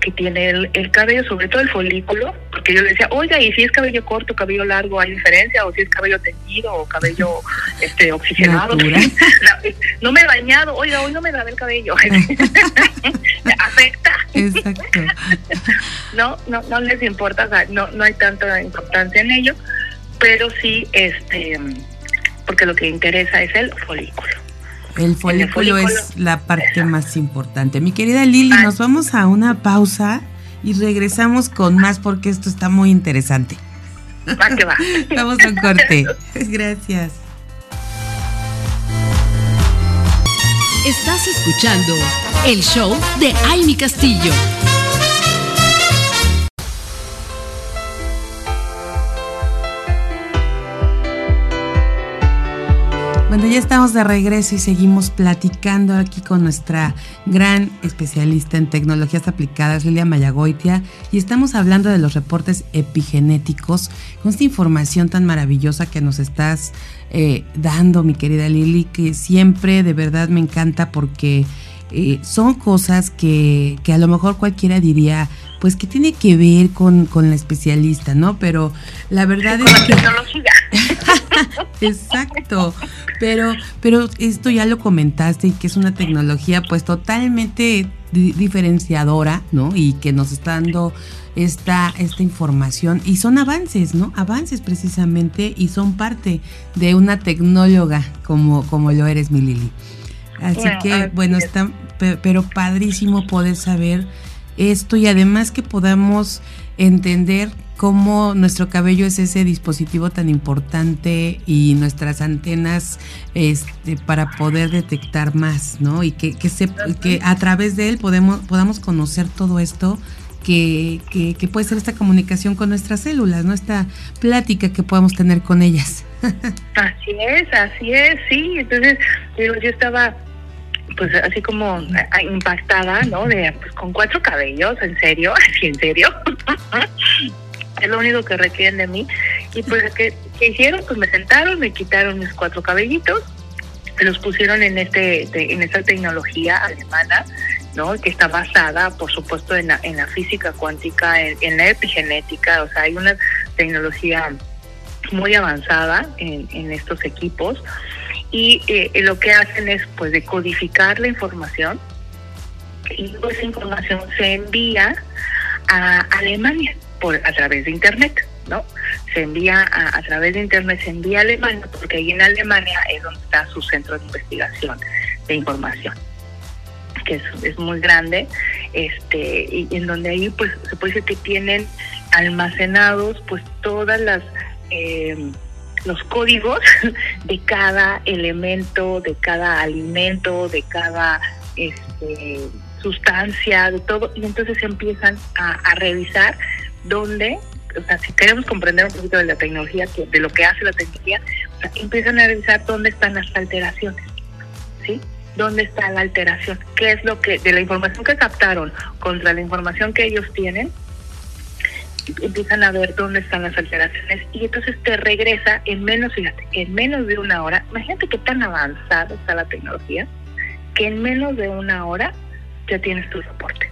que tiene el, cabello, sobre todo el folículo, porque yo le decía, oiga, y si es cabello corto, cabello largo, ¿hay diferencia? O si es cabello teñido o cabello *laughs* este oxigenado. *laughs* no, me he bañado, oiga, hoy no me lavé el cabello. *laughs* ¿Afecta? Exacto. no, no, no les importa, o sea, no, no hay tanta importancia en ello, pero sí, este, porque lo que interesa es el folículo. El folículo, es la parte más importante. Mi querida Lili, nos vamos a una pausa y regresamos con más porque esto está muy interesante. Va que va. *laughs* Vamos a un corte. *laughs* Gracias. Estás escuchando el show de Amy Castillo. Bueno, ya estamos de regreso y seguimos platicando aquí con nuestra gran especialista en tecnologías aplicadas, Lilia Mayagoitia, y estamos hablando de los reportes epigenéticos, con esta información tan maravillosa que nos estás eh, dando, mi querida Lili, que siempre de verdad me encanta porque eh, son cosas que, que, a lo mejor cualquiera diría, pues que tiene que ver con, con la especialista, ¿no? Pero la verdad es que... *laughs* Exacto. Pero, pero esto ya lo comentaste y que es una tecnología pues totalmente diferenciadora, ¿no? Y que nos está dando esta, esta información. Y son avances, ¿no? Avances precisamente y son parte de una tecnóloga como, como lo eres, mi Lili. Así que, bueno, está, pero padrísimo poder saber esto y además que podamos entender cómo nuestro cabello es ese dispositivo tan importante y nuestras antenas este, para poder detectar más, ¿no? Y que, que, se, que a través de él podemos, podamos conocer todo esto que, que, puede ser esta comunicación con nuestras células, ¿no? Esta plática que podemos tener con ellas. *laughs* así es, así es, sí. Entonces, yo estaba pues así como impactada, ¿no? De pues con cuatro cabellos, en serio, *laughs* en serio. *laughs* es lo único que requieren de mí. Y pues, ¿qué, hicieron? Pues me sentaron, me quitaron mis cuatro cabellitos, me los pusieron en este en esta tecnología alemana, ¿no? Que está basada, por supuesto, en la, física cuántica, en, la epigenética, o sea, hay una tecnología muy avanzada en, estos equipos y eh, lo que hacen es pues decodificar la información y esa información se envía a Alemania por a través de internet, ¿no? Se envía a, través de internet, se envía a Alemania porque ahí en Alemania es donde está su centro de investigación de información que es, es muy grande, este, y en donde ahí pues se puede decir que tienen almacenados pues todas las eh, los códigos *laughs* de cada elemento, de cada alimento, de cada este, sustancia, de todo, y entonces empiezan a revisar donde, o sea, si queremos comprender un poquito de la tecnología, de lo que hace la tecnología, empiezan a revisar dónde están las alteraciones, ¿sí? ¿Dónde está la alteración? ¿Qué es lo que, de la información que captaron contra la información que ellos tienen, empiezan a ver dónde están las alteraciones y entonces te regresa en menos, fíjate, en menos de una hora, imagínate qué tan avanzada está la tecnología, que en menos de una hora ya tienes tu reporte.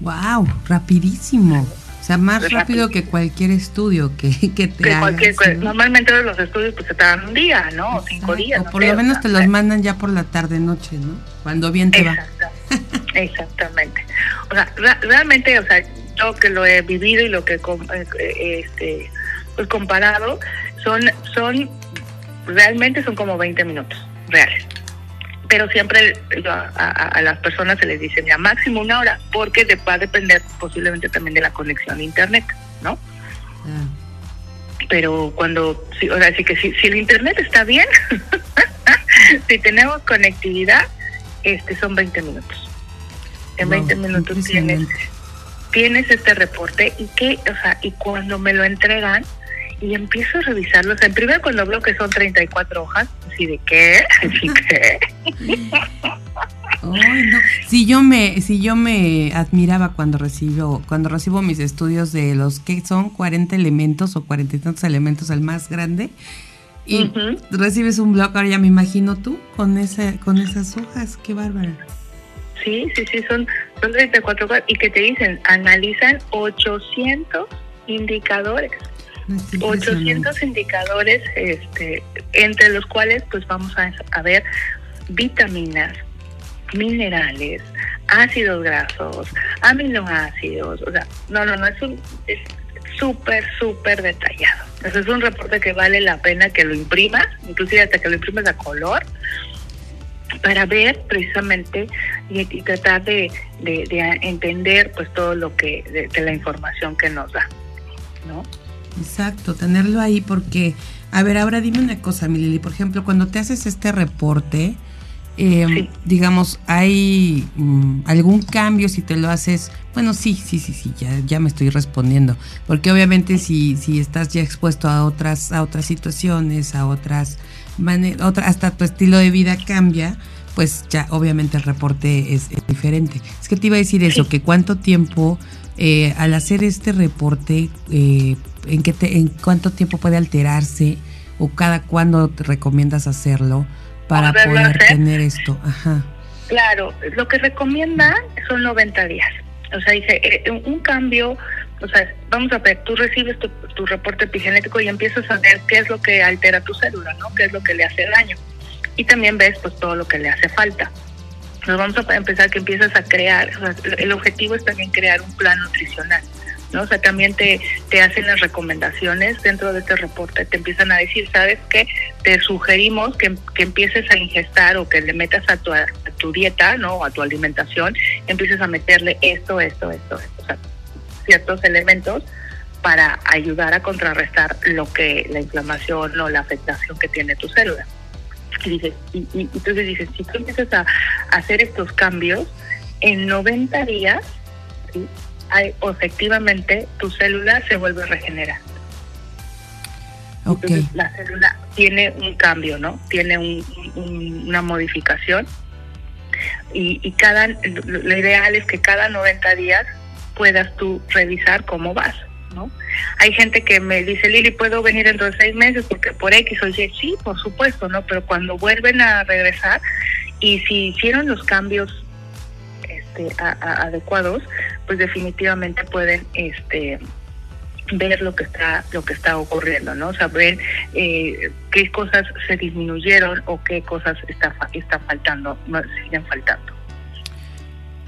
¡Wow! Rapidísimo. Sea, más rápido, que cualquier estudio que, que te Normalmente los estudios pues se tardan un día, ¿no? O cinco días. O por lo menos te los mandan ya por la tarde-noche, ¿no? Cuando bien te va. Exactamente. O sea, realmente, o sea, yo que lo he vivido y lo que eh, este, pues comparado, son, son, realmente son como 20 minutos reales pero siempre a, las personas se les dice ya máximo una hora, porque va a depender posiblemente también de la conexión a internet, ¿no? Ah. Pero cuando, sí, o sea, sí que si, si el internet está bien, *laughs* si tenemos conectividad, este son 20 minutos. En 20 minutos tienes, tienes este reporte y que, o sea, y cuando me lo entregan, y empiezo a revisarlos. En primero cuando veo que son 34 hojas, así de qué, así *laughs* que... Si yo me, si yo me admiraba cuando recibo, cuando recibo mis estudios de los que son 40 elementos o 40 y tantos elementos, el más grande, y recibes un blog, ahora ya me imagino tú, con ese, con esas hojas, qué bárbara. Sí, sí, sí, son, son 34 hojas y que te dicen, analizan 800 indicadores. 800 indicadores, este, entre los cuales pues vamos a, ver vitaminas, minerales, ácidos grasos, aminoácidos, o sea, no, no, no, es un es súper, súper detallado. es un reporte que vale la pena que lo imprimas, inclusive hasta que lo imprimes a color, para ver precisamente y, tratar de, entender pues todo lo que, de la información que nos da, ¿no? Exacto, tenerlo ahí porque, a ver, ahora dime una cosa, mi Lili, por ejemplo, cuando te haces este reporte, Eh, digamos, ¿hay mm, algún cambio si te lo haces? Bueno, sí, sí, sí, sí, ya, ya me estoy respondiendo. Porque obviamente si, si estás ya expuesto a otras, a otras situaciones, a otras maneras, otra, hasta tu estilo de vida cambia, pues ya obviamente el reporte es, diferente. Es que te iba a decir eso, que cuánto tiempo eh, al hacer este reporte, eh, en, qué te, en cuánto tiempo puede alterarse o cada cuándo te recomiendas hacerlo para poder tener esto. Ajá. Claro, lo que recomienda son 90 días. O sea, dice, eh, un cambio, o sea, vamos a ver, tú recibes tu, tu, reporte epigenético y empiezas a ver qué es lo que altera tu célula, ¿no? ¿Qué es lo que le hace daño? Y también ves pues todo lo que le hace falta. Nos vamos a empezar que empiezas a crear, o el objetivo es también crear un plan nutricional. ¿no? O sea, también te, te hacen las recomendaciones dentro de este reporte, te empiezan a decir, ¿sabes qué? Te sugerimos que, que empieces a ingestar o que le metas a tu, a tu dieta, ¿no? A tu alimentación, empieces a meterle esto, esto, esto, esto, o sea, ciertos elementos para ayudar a contrarrestar lo que la inflamación o la afectación que tiene tu célula. Y, dices, y, y entonces dices, si tú empiezas a, a hacer estos cambios, en 90 días, ¿sí? hay, efectivamente tu célula se vuelve a regenerar. Okay. Entonces la célula tiene un cambio, ¿no? Tiene un, un, una modificación y, y cada lo ideal es que cada 90 días puedas tú revisar cómo vas, ¿no? Hay gente que me dice, Lili, ¿puedo venir dentro de seis meses? Porque por X o Y, sí, por supuesto, ¿no? Pero cuando vuelven a regresar y si hicieron los cambios este, a, adecuados, pues definitivamente pueden este ver lo que está lo que está ocurriendo no saber eh, qué cosas se disminuyeron o qué cosas está están faltando no, siguen faltando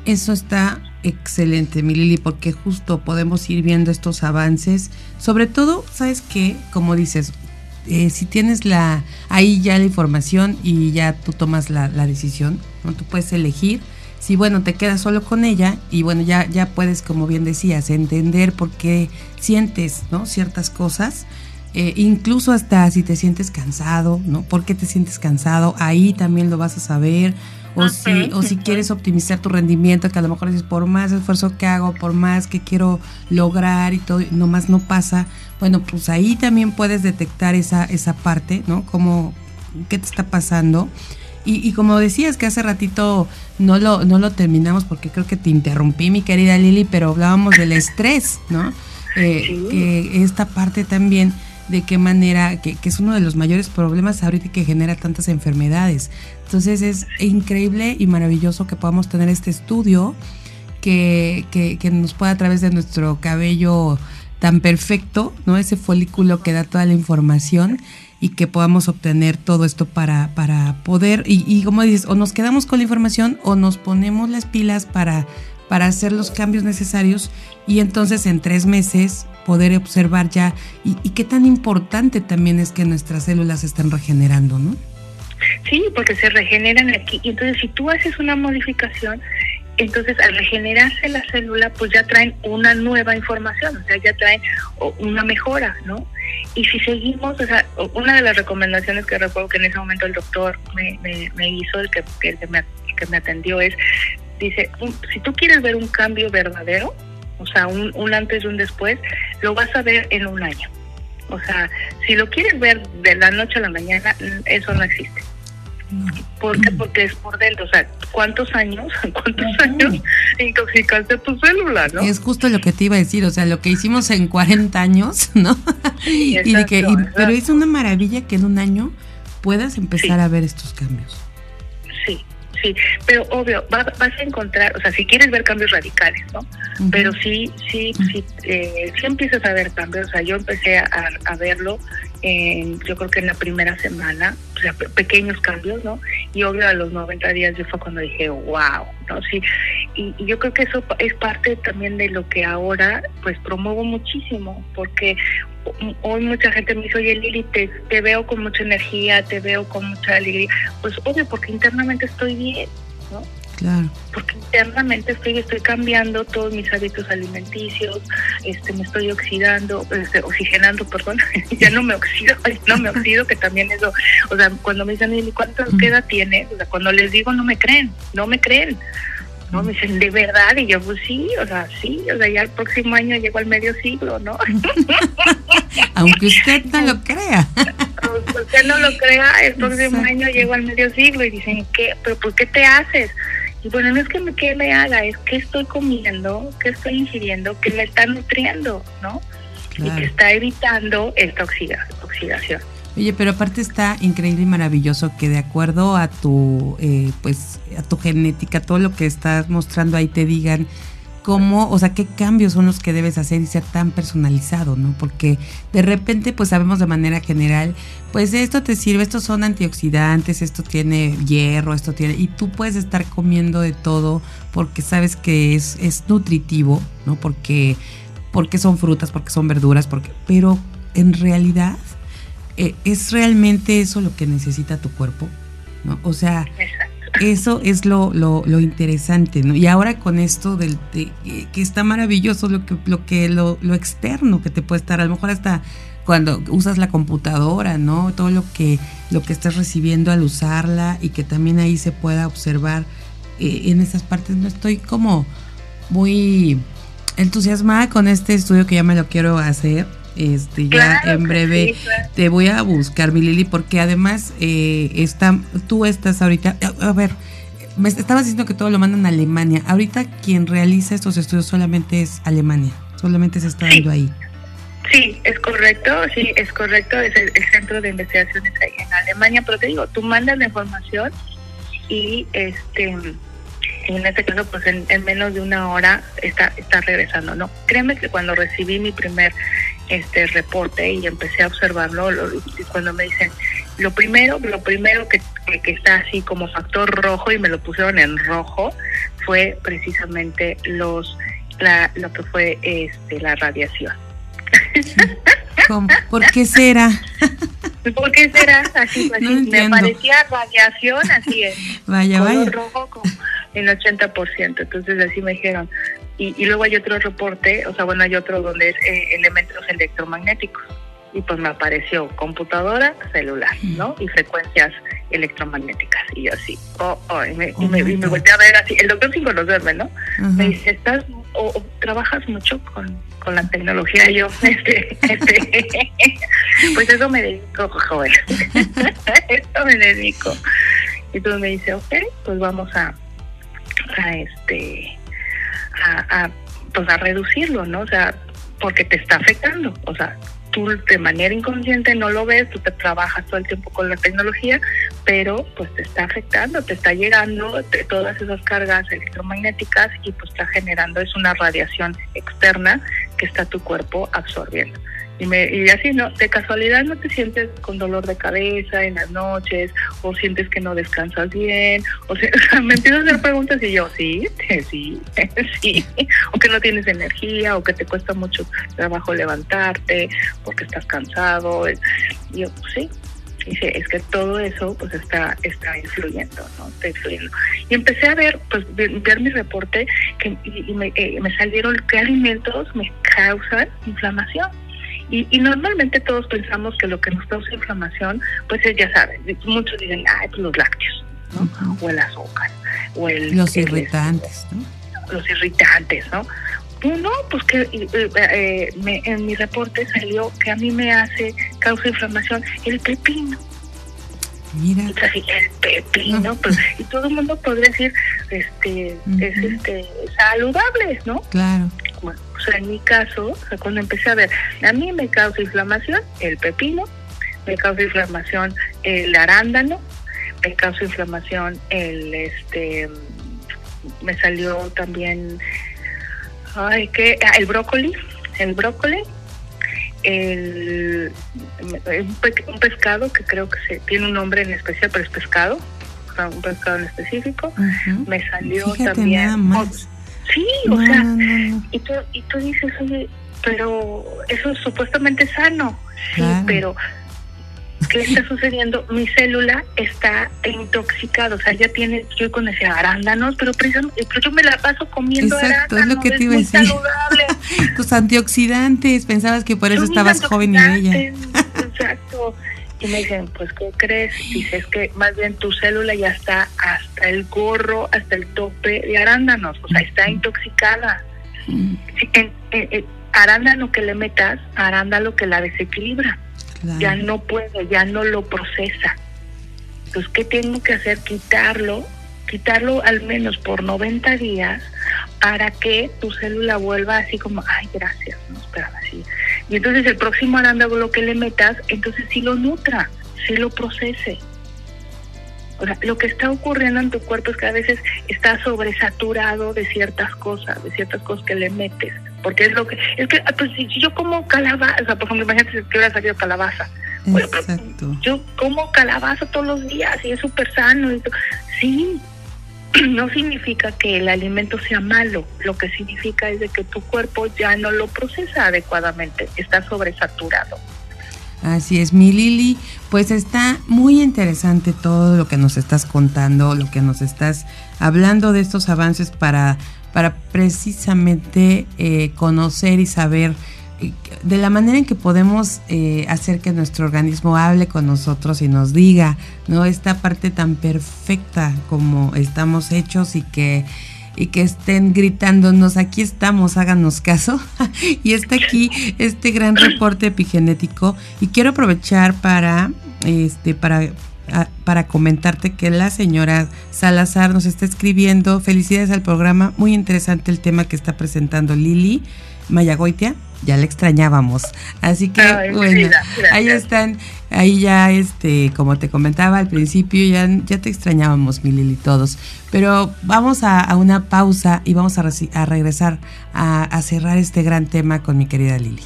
eso está excelente mi Lili porque justo podemos ir viendo estos avances. Sobre todo sabes que como dices eh, si tienes la ahí ya la información y ya tú tomas la, la decisión no tú puedes elegir si bueno te quedas solo con ella y bueno ya ya puedes como bien decías entender por qué sientes no ciertas cosas eh, incluso hasta si te sientes cansado no por qué te sientes cansado ahí también lo vas a saber o si o si quieres optimizar tu rendimiento que a lo mejor dices por más esfuerzo que hago por más que quiero lograr y todo nomás no pasa bueno pues ahí también puedes detectar esa esa parte no como qué te está pasando y, y, como decías que hace ratito no lo, no lo terminamos porque creo que te interrumpí, mi querida Lili, pero hablábamos del estrés, ¿no? Eh, sí. que esta parte también de qué manera, que, que, es uno de los mayores problemas ahorita que genera tantas enfermedades. Entonces es increíble y maravilloso que podamos tener este estudio que, que, que nos pueda a través de nuestro cabello tan perfecto, ¿no? Ese folículo que da toda la información y que podamos obtener todo esto para, para poder, y, como dices, o nos quedamos con la información o nos ponemos las pilas para, para hacer los cambios necesarios y entonces en tres meses poder observar ya y, y qué tan importante también es que nuestras células se estén regenerando, ¿no? Sí, porque se regeneran aquí. Entonces si tú haces una modificación, entonces al regenerarse la célula, pues ya traen una nueva información, o sea, ya traen una mejora, ¿no? Y si seguimos, o sea, una de las recomendaciones que recuerdo que en ese momento el doctor me, hizo, el que, el que, me, que me atendió, es, dice, si tú quieres ver un cambio verdadero, o sea, un, un antes y un después, lo vas a ver en un año. O sea, si lo quieres ver de la noche a la mañana, eso no existe. ¿Por qué? Porque es por dentro. O sea, ¿cuántos años? *laughs* ¿Cuántos años intoxicaste tu célula, no? Es justo lo que te iba a decir. O sea, lo que hicimos en 40 años, *laughs* ¿no? y de que, y, pero es una maravilla que en un año puedas empezar sí. a ver estos cambios. Sí, sí, pero obvio, vas, vas a encontrar, o sea, si quieres ver cambios radicales, ¿no? Uh -huh. Pero sí, sí, sí, eh, sí empiezas a ver cambios, o sea, yo empecé a, a verlo, en, yo creo que en la primera semana, o sea, pequeños cambios, ¿no? Y obvio a los 90 días yo fue cuando dije, wow, ¿no? Sí, y, yo creo que eso es parte también de lo que ahora, pues, promuevo muchísimo, porque hoy mucha gente me dice, oye Lili, te, te, veo con mucha energía, te veo con mucha alegría. Pues obvio, porque internamente estoy bien, ¿no? Claro. Porque internamente estoy, estoy cambiando todos mis hábitos alimenticios, este, me estoy oxidando, este, oxigenando, perdón, *laughs* ya no me oxido, *laughs* no me oxido, que también eso, o sea, cuando me dicen, ¿cuánta edad tiene? O sea, cuando les digo no me creen, no me creen. ¿no? Me dicen, ¿de verdad? Y yo, pues sí, o sea, sí, o sea, ya el próximo año llego al medio siglo, ¿no? *laughs* Aunque usted no lo crea. Aunque usted no lo crea, el próximo año llego al medio siglo y dicen, ¿qué? ¿Pero por qué te haces? Y bueno, no es que me, que me haga, es que estoy comiendo, que estoy ingiriendo, que me está nutriendo, ¿no? Y que está evitando esta oxidación. Oye, pero aparte está increíble y maravilloso que de acuerdo a tu, eh, pues, a tu genética, todo lo que estás mostrando ahí te digan cómo, o sea, qué cambios son los que debes hacer y ser tan personalizado, ¿no? Porque de repente, pues sabemos de manera general, pues esto te sirve, estos son antioxidantes, esto tiene hierro, esto tiene, y tú puedes estar comiendo de todo porque sabes que es, es nutritivo, ¿no? Porque, porque son frutas, porque son verduras, porque, pero en realidad eh, ¿es realmente eso lo que necesita tu cuerpo? ¿No? O sea, eso es lo, lo, lo, interesante, ¿no? Y ahora con esto del que está maravilloso lo que lo que lo, lo, externo que te puede estar, a lo mejor hasta cuando usas la computadora, ¿no? Todo lo que lo que estás recibiendo al usarla y que también ahí se pueda observar eh, en esas partes. No estoy como muy entusiasmada con este estudio que ya me lo quiero hacer este, ya en breve te voy a buscar, mi Lili, porque además eh, está, tú estás ahorita, a, ver, me estabas diciendo que todo lo mandan a Alemania. Ahorita quien realiza estos estudios solamente es Alemania, solamente se está dando ahí. Sí, es correcto, sí, es correcto, es el, centro de investigaciones ahí en Alemania, pero te digo, tú mandas la información y este en este caso pues en, en, menos de una hora está está regresando no créeme que cuando recibí mi primer este reporte y empecé a observarlo y cuando me dicen lo primero lo primero que, que, está así como factor rojo y me lo pusieron en rojo fue precisamente los la, lo que fue este la radiación *laughs* ¿Por qué será? *laughs* ¿Por qué será así? me parecía radiación así es. *laughs* Vaya, vaya. rojo como en 80%. Entonces así me dijeron, y, luego hay otro reporte, o sea, bueno, hay otro donde es eh, elementos electromagnéticos. Y pues me apareció computadora, celular, ¿no? Y frecuencias electromagnéticas. Y yo así, oh, oh, y me, y me, y me volteé a ver así, el doctor sin conocerme, ¿no? Me dice, ¿estás o, trabajas mucho con, con la tecnología? Y yo, *laughs* este, este, *laughs* pues eso me dedico, joven. *laughs* eso me dedico. Y entonces me dice, ok, pues vamos a, a este a, pues a reducirlo, ¿no? O sea, porque te está afectando, o sea, tú de manera inconsciente no lo ves, tú te trabajas todo el tiempo con la tecnología, pero pues te está afectando, te está llegando todas esas cargas electromagnéticas y pues está generando, es una radiación externa que está tu cuerpo absorbiendo. Y, me, y así, ¿no? De casualidad no te sientes con dolor de cabeza en las noches, o sientes que no descansas bien, o sea, *laughs* me empiezo a hacer preguntas y yo, sí, *laughs* sí, sí, o que no tienes energía, o que te cuesta mucho trabajo levantarte, porque estás cansado. Y yo, sí, Dice, es que todo eso pues está está influyendo, ¿no? Está influyendo. Y empecé a ver, pues ver mi reporte que, y, eh, me salieron qué alimentos me causan inflamación. Y, normalmente todos pensamos que lo que nos causa inflamación, pues es, ya saben, muchos dicen, ay, pues los lácteos, ¿no? O el azúcar, o el... Los irritantes, ¿no? Los irritantes, ¿no? Uno, pues que eh, me, en mi reporte salió que a mí me hace, causa inflamación, el pepino. Mira. el pepino, pues, y todo el mundo podría decir, este, es este, saludable, ¿no? Claro. Sea, en mi caso, cuando empecé a ver, a mí me causa inflamación el pepino, me causa inflamación el arándano, me causa inflamación el, este, me salió también, ay, ¿qué? Ah, el brócoli, el brócoli, el, un pescado que creo que se, tiene un nombre en especial, pero es pescado, un pescado en específico, me salió también... Sí, o sea, Y, tú, y tú dices, oye, pero eso es supuestamente sano. Sí, pero ¿qué está sucediendo? Mi célula está intoxicada, o sea, ya tiene, yo con ese arándanos, pero, pero yo me la paso comiendo Exacto, es lo que te iba a decir. *laughs* Tus antioxidantes, pensabas que por eso estabas joven y bella. *laughs* Exacto. Y me dicen, pues, ¿qué crees? Dices que más bien tu célula ya está hasta el gorro, hasta el tope de arándanos, o sea, está intoxicada. Mm. arándano que le metas, arándano que la desequilibra. Ya no puede, ya no lo procesa. Entonces, ¿qué tengo que hacer? Quitarlo, quitarlo al menos por 90 días para que tu célula vuelva así como, ay, gracias, no esperaba así. Y entonces el próximo arándano que le metas, entonces sí lo nutra, sí lo procese. O sea, lo que está ocurriendo en tu cuerpo es que a veces está sobresaturado de ciertas cosas, de ciertas cosas que le metes. Porque es lo que, es que, ah, pues si yo como calabaza, por ejemplo, imagínate que hubiera salido calabaza. Exacto. yo como calabaza todos los días y es súper sano. Y sí, *clears throat* no significa que el alimento sea malo, lo que significa es de que tu cuerpo ya no lo procesa adecuadamente, está sobresaturado. Así es, mi Lili, pues está muy interesante todo lo que nos estás contando, lo que nos estás hablando de estos avances para, para precisamente eh, conocer y saber de la manera en que podemos eh, hacer que nuestro organismo hable con nosotros y nos diga, ¿no? Esta parte tan perfecta como estamos hechos y que y que estén gritándonos, aquí estamos, háganos caso. *laughs* y está aquí este gran reporte epigenético y quiero aprovechar para este para para comentarte que la señora Salazar nos está escribiendo. Felicidades al programa, muy interesante el tema que está presentando Lili Mayagoitia ya le extrañábamos. Así que bueno, ahí están, ahí ya este, como te comentaba al principio, ya, ya te extrañábamos, mi Lili, todos. Pero vamos a, una pausa y vamos a, a regresar a, a, cerrar este gran tema con mi querida Lili.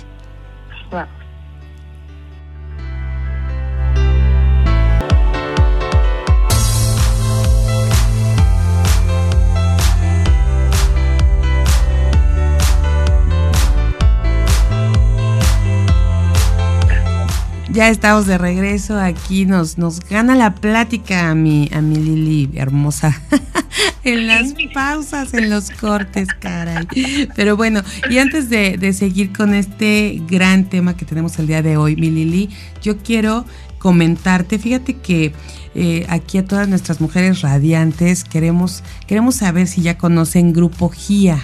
Ya estamos de regreso aquí, nos, nos gana la plática a mi, a mi Lili hermosa. *laughs* en las pausas, en los cortes, caray. Pero bueno, y antes de, seguir con este gran tema que tenemos el día de hoy, mi Lili, yo quiero comentarte, fíjate que eh, aquí a todas nuestras mujeres radiantes queremos, queremos saber si ya conocen Grupo GIA.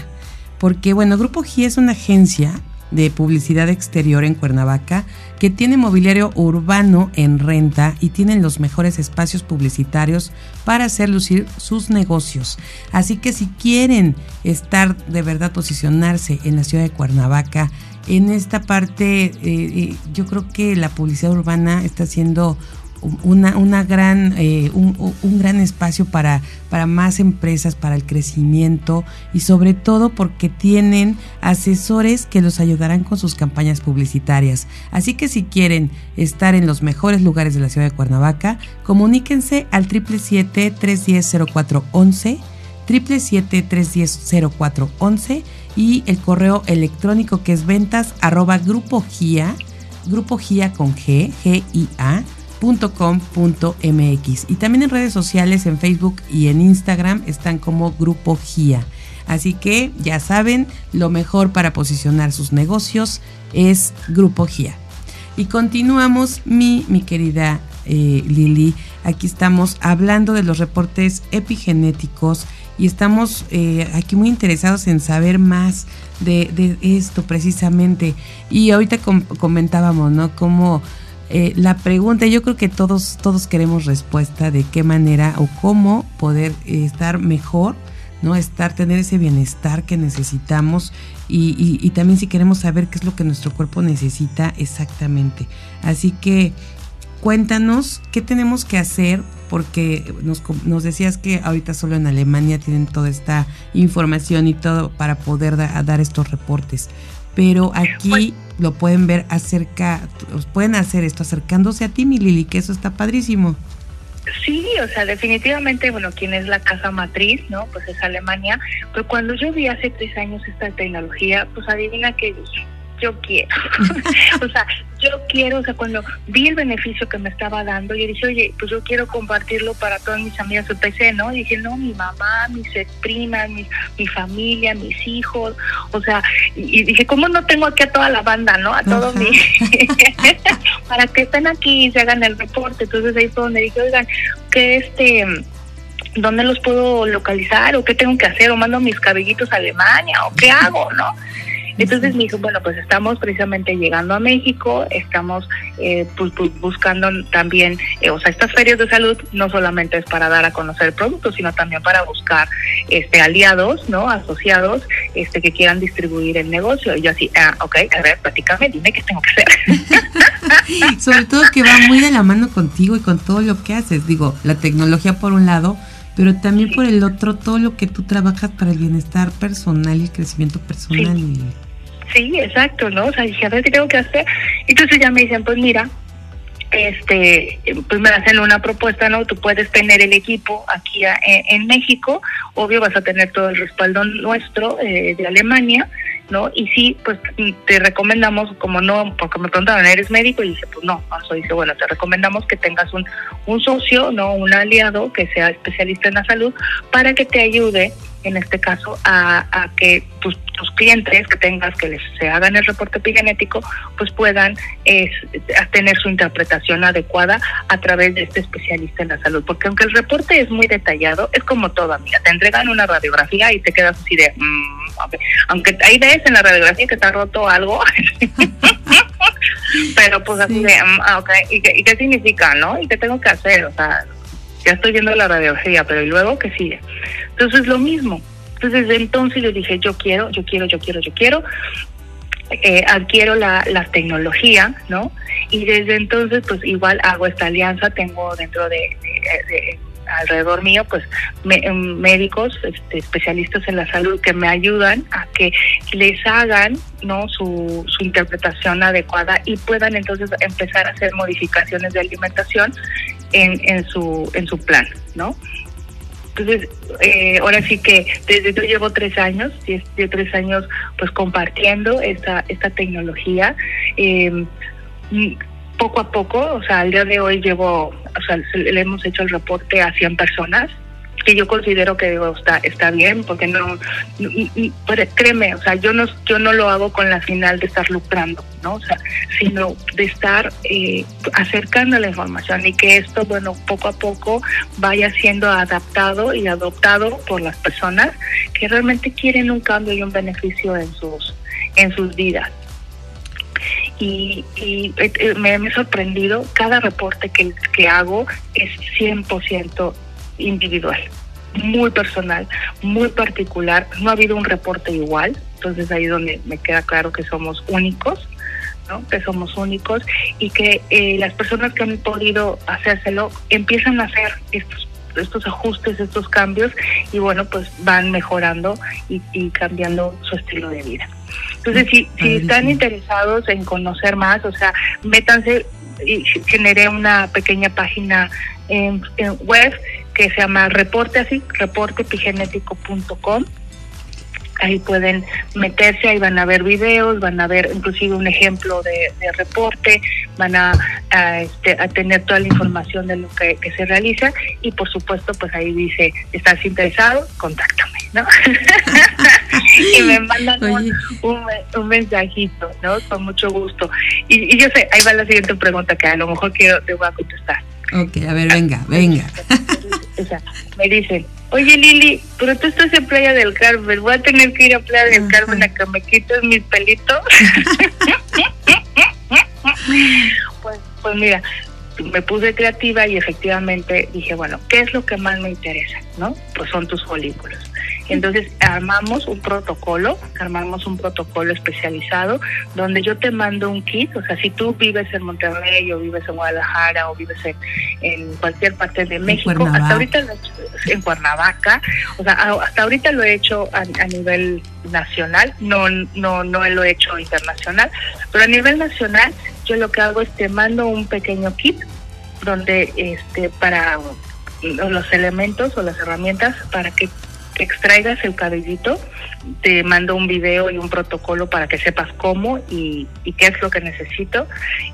Porque bueno, Grupo GIA es una agencia de publicidad exterior en Cuernavaca que tiene mobiliario urbano en renta y tienen los mejores espacios publicitarios para hacer lucir sus negocios. Así que si quieren estar de verdad posicionarse en la ciudad de Cuernavaca, en esta parte eh, eh, yo creo que la publicidad urbana está siendo una, una gran, eh, un, un, gran espacio para, para más empresas, para el crecimiento y sobre todo porque tienen asesores que los ayudarán con sus campañas publicitarias. Así que si quieren estar en los mejores lugares de la ciudad de Cuernavaca, comuníquense al 777-310-0411, 777-310-0411 y el correo electrónico que es ventas arroba grupo GIA, grupo GIA con G, G-I-A, .com.mx y también en redes sociales en Facebook y en Instagram están como Grupo GIA. Así que ya saben, lo mejor para posicionar sus negocios es Grupo GIA. Y continuamos, mi, mi querida eh, Lili. Aquí estamos hablando de los reportes epigenéticos y estamos eh, aquí muy interesados en saber más de, esto precisamente. Y ahorita comentábamos, ¿no? Cómo eh, la pregunta, yo creo que todos, todos queremos respuesta de qué manera o cómo poder eh, estar mejor, ¿no? Estar, tener ese bienestar que necesitamos y, y, también si queremos saber qué es lo que nuestro cuerpo necesita exactamente. Así que cuéntanos qué tenemos que hacer porque nos, nos, decías que ahorita solo en Alemania tienen toda esta información y todo para poder dar estos reportes. Pero aquí pues lo pueden ver acerca, pueden hacer esto acercándose a ti, mi Lili, que eso está padrísimo. Sí, o sea, definitivamente, bueno, quien es la casa matriz, ¿no? Pues es Alemania. Pero cuando yo vi hace tres años esta tecnología, pues adivina qué dije. Yo quiero. *laughs* o sea, yo quiero, o sea, cuando vi el beneficio que me estaba dando, yo dije, oye, pues yo quiero compartirlo para todas mis amigas PC, ¿no? Y dije, no, mi mamá, mis primas, mi, mi familia, mis hijos, o sea, y, dije, ¿cómo no tengo aquí a toda la banda, ¿no? A todos mis... *laughs* *laughs* para que estén aquí y se hagan el reporte. Entonces ahí fue donde dije, oigan, que este dónde los puedo localizar o qué tengo que hacer o mando mis cabellitos a Alemania o qué hago, ¿no? Entonces me dijo, bueno, pues estamos precisamente llegando a México, estamos eh, pues, pues, buscando también, eh, o sea, estas ferias de salud no solamente es para dar a conocer el producto, sino también para buscar este aliados, ¿no? Asociados este que quieran distribuir el negocio. Y yo así, ah, ok, a ver, platícame, dime qué tengo que hacer. *laughs* Sobre todo que va muy de la mano contigo y con todo lo que haces. Digo, la tecnología por un lado, pero también por el otro, todo lo que tú trabajas para el bienestar personal y el crecimiento personal. Sí. Exacto, ¿no? O sea, dije, a ver, ¿qué tengo que hacer? Entonces ya me dicen, pues mira, este, pues me hacen una propuesta, ¿no? Tú puedes tener el equipo aquí en, México, obvio vas a tener todo el respaldo nuestro eh, de Alemania, ¿no? Y sí, pues te recomendamos, como no, porque me preguntaron, ¿eres médico? Y dice, pues no, eso dice, bueno, te recomendamos que tengas un, un socio, ¿no? Un aliado que sea especialista en la salud para que te ayude en este caso, a, que tus, tus, clientes que tengas que les se hagan el reporte epigenético, pues puedan tener su interpretación adecuada a través de este especialista en la salud. Porque aunque el reporte es muy detallado, es como todo, amiga, te entregan una radiografía y te quedas así de, mm, aunque ahí ves en la radiografía que te ha roto algo. *laughs* pero pues así de, mm, ah, ¿Y qué, ¿y qué significa, no? ¿Y qué tengo que hacer? O sea, ya estoy viendo la radiografía, pero ¿y luego qué sigue? Entonces lo mismo. Entonces desde entonces yo dije, yo quiero, yo quiero, yo quiero, yo quiero. Eh, adquiero la, la tecnología, ¿no? Y desde entonces, pues igual hago esta alianza, tengo dentro de, alrededor mío, pues em, médicos, este, especialistas en la salud que me ayudan a que les hagan no su, su interpretación adecuada y puedan entonces empezar a hacer modificaciones de alimentación en, en su en su plan, ¿no? Entonces, eh, ahora sí que desde yo llevo tres años, de tres años pues compartiendo esta, esta tecnología. Eh, poco a poco, o sea, al día de hoy llevo, o sea, le hemos hecho el reporte a 100 personas que yo considero que está está bien porque no, créeme o sea yo no yo no lo hago con la final de estar lucrando no o sea sino de estar eh, acercando la información y que esto bueno poco a poco vaya siendo adaptado y adoptado por las personas que realmente quieren un cambio y un beneficio en sus en sus vidas. Y, y eh, me, he sorprendido, cada reporte que, que hago es 100% individual, muy personal, muy particular. No ha habido un reporte igual, entonces ahí es donde me queda claro que somos únicos. ¿no? que somos únicos y que eh, las personas que han podido hacérselo empiezan a hacer estos estos ajustes, estos cambios y bueno, pues van mejorando y, y cambiando su estilo de vida. Entonces, si, si están interesados en conocer más, o sea, métanse y generé una pequeña página en, web que se llama reporte así, reportepigenético.com ahí pueden meterse, ahí van a ver videos, van a ver inclusive un ejemplo de, reporte, van a, este, a, tener toda la información de lo que, se realiza y por supuesto pues ahí dice, ¿estás interesado? Contáctame, ¿no? *laughs* y me mandan un, un, mensajito, ¿no? Con mucho gusto. Y, y yo sé, ahí va la siguiente pregunta que a lo mejor quiero, te voy a contestar. Ok, a ver, venga, venga. O sea, me dicen, oye Lili, pero tú estás en Playa del Carmen, voy a tener que ir a Playa del Carmen a que me quites mis pelitos. *laughs* pues, pues mira, me puse creativa y efectivamente dije, bueno, ¿qué es lo que más me interesa? ¿No? Pues son tus folículos. Entonces armamos un protocolo, armamos un protocolo especializado donde yo te mando un kit, o sea, si tú vives en Monterrey o vives en Guadalajara o vives en, cualquier parte de México, hasta ahorita lo he hecho en Cuernavaca, o sea, hasta ahorita lo he hecho a, nivel nacional, no, no, no lo he hecho internacional, pero a nivel nacional yo lo que hago es te mando un pequeño kit donde este para los elementos o las herramientas para que extraigas el cabellito, te mando un video y un protocolo para que sepas cómo y, qué es lo que necesito.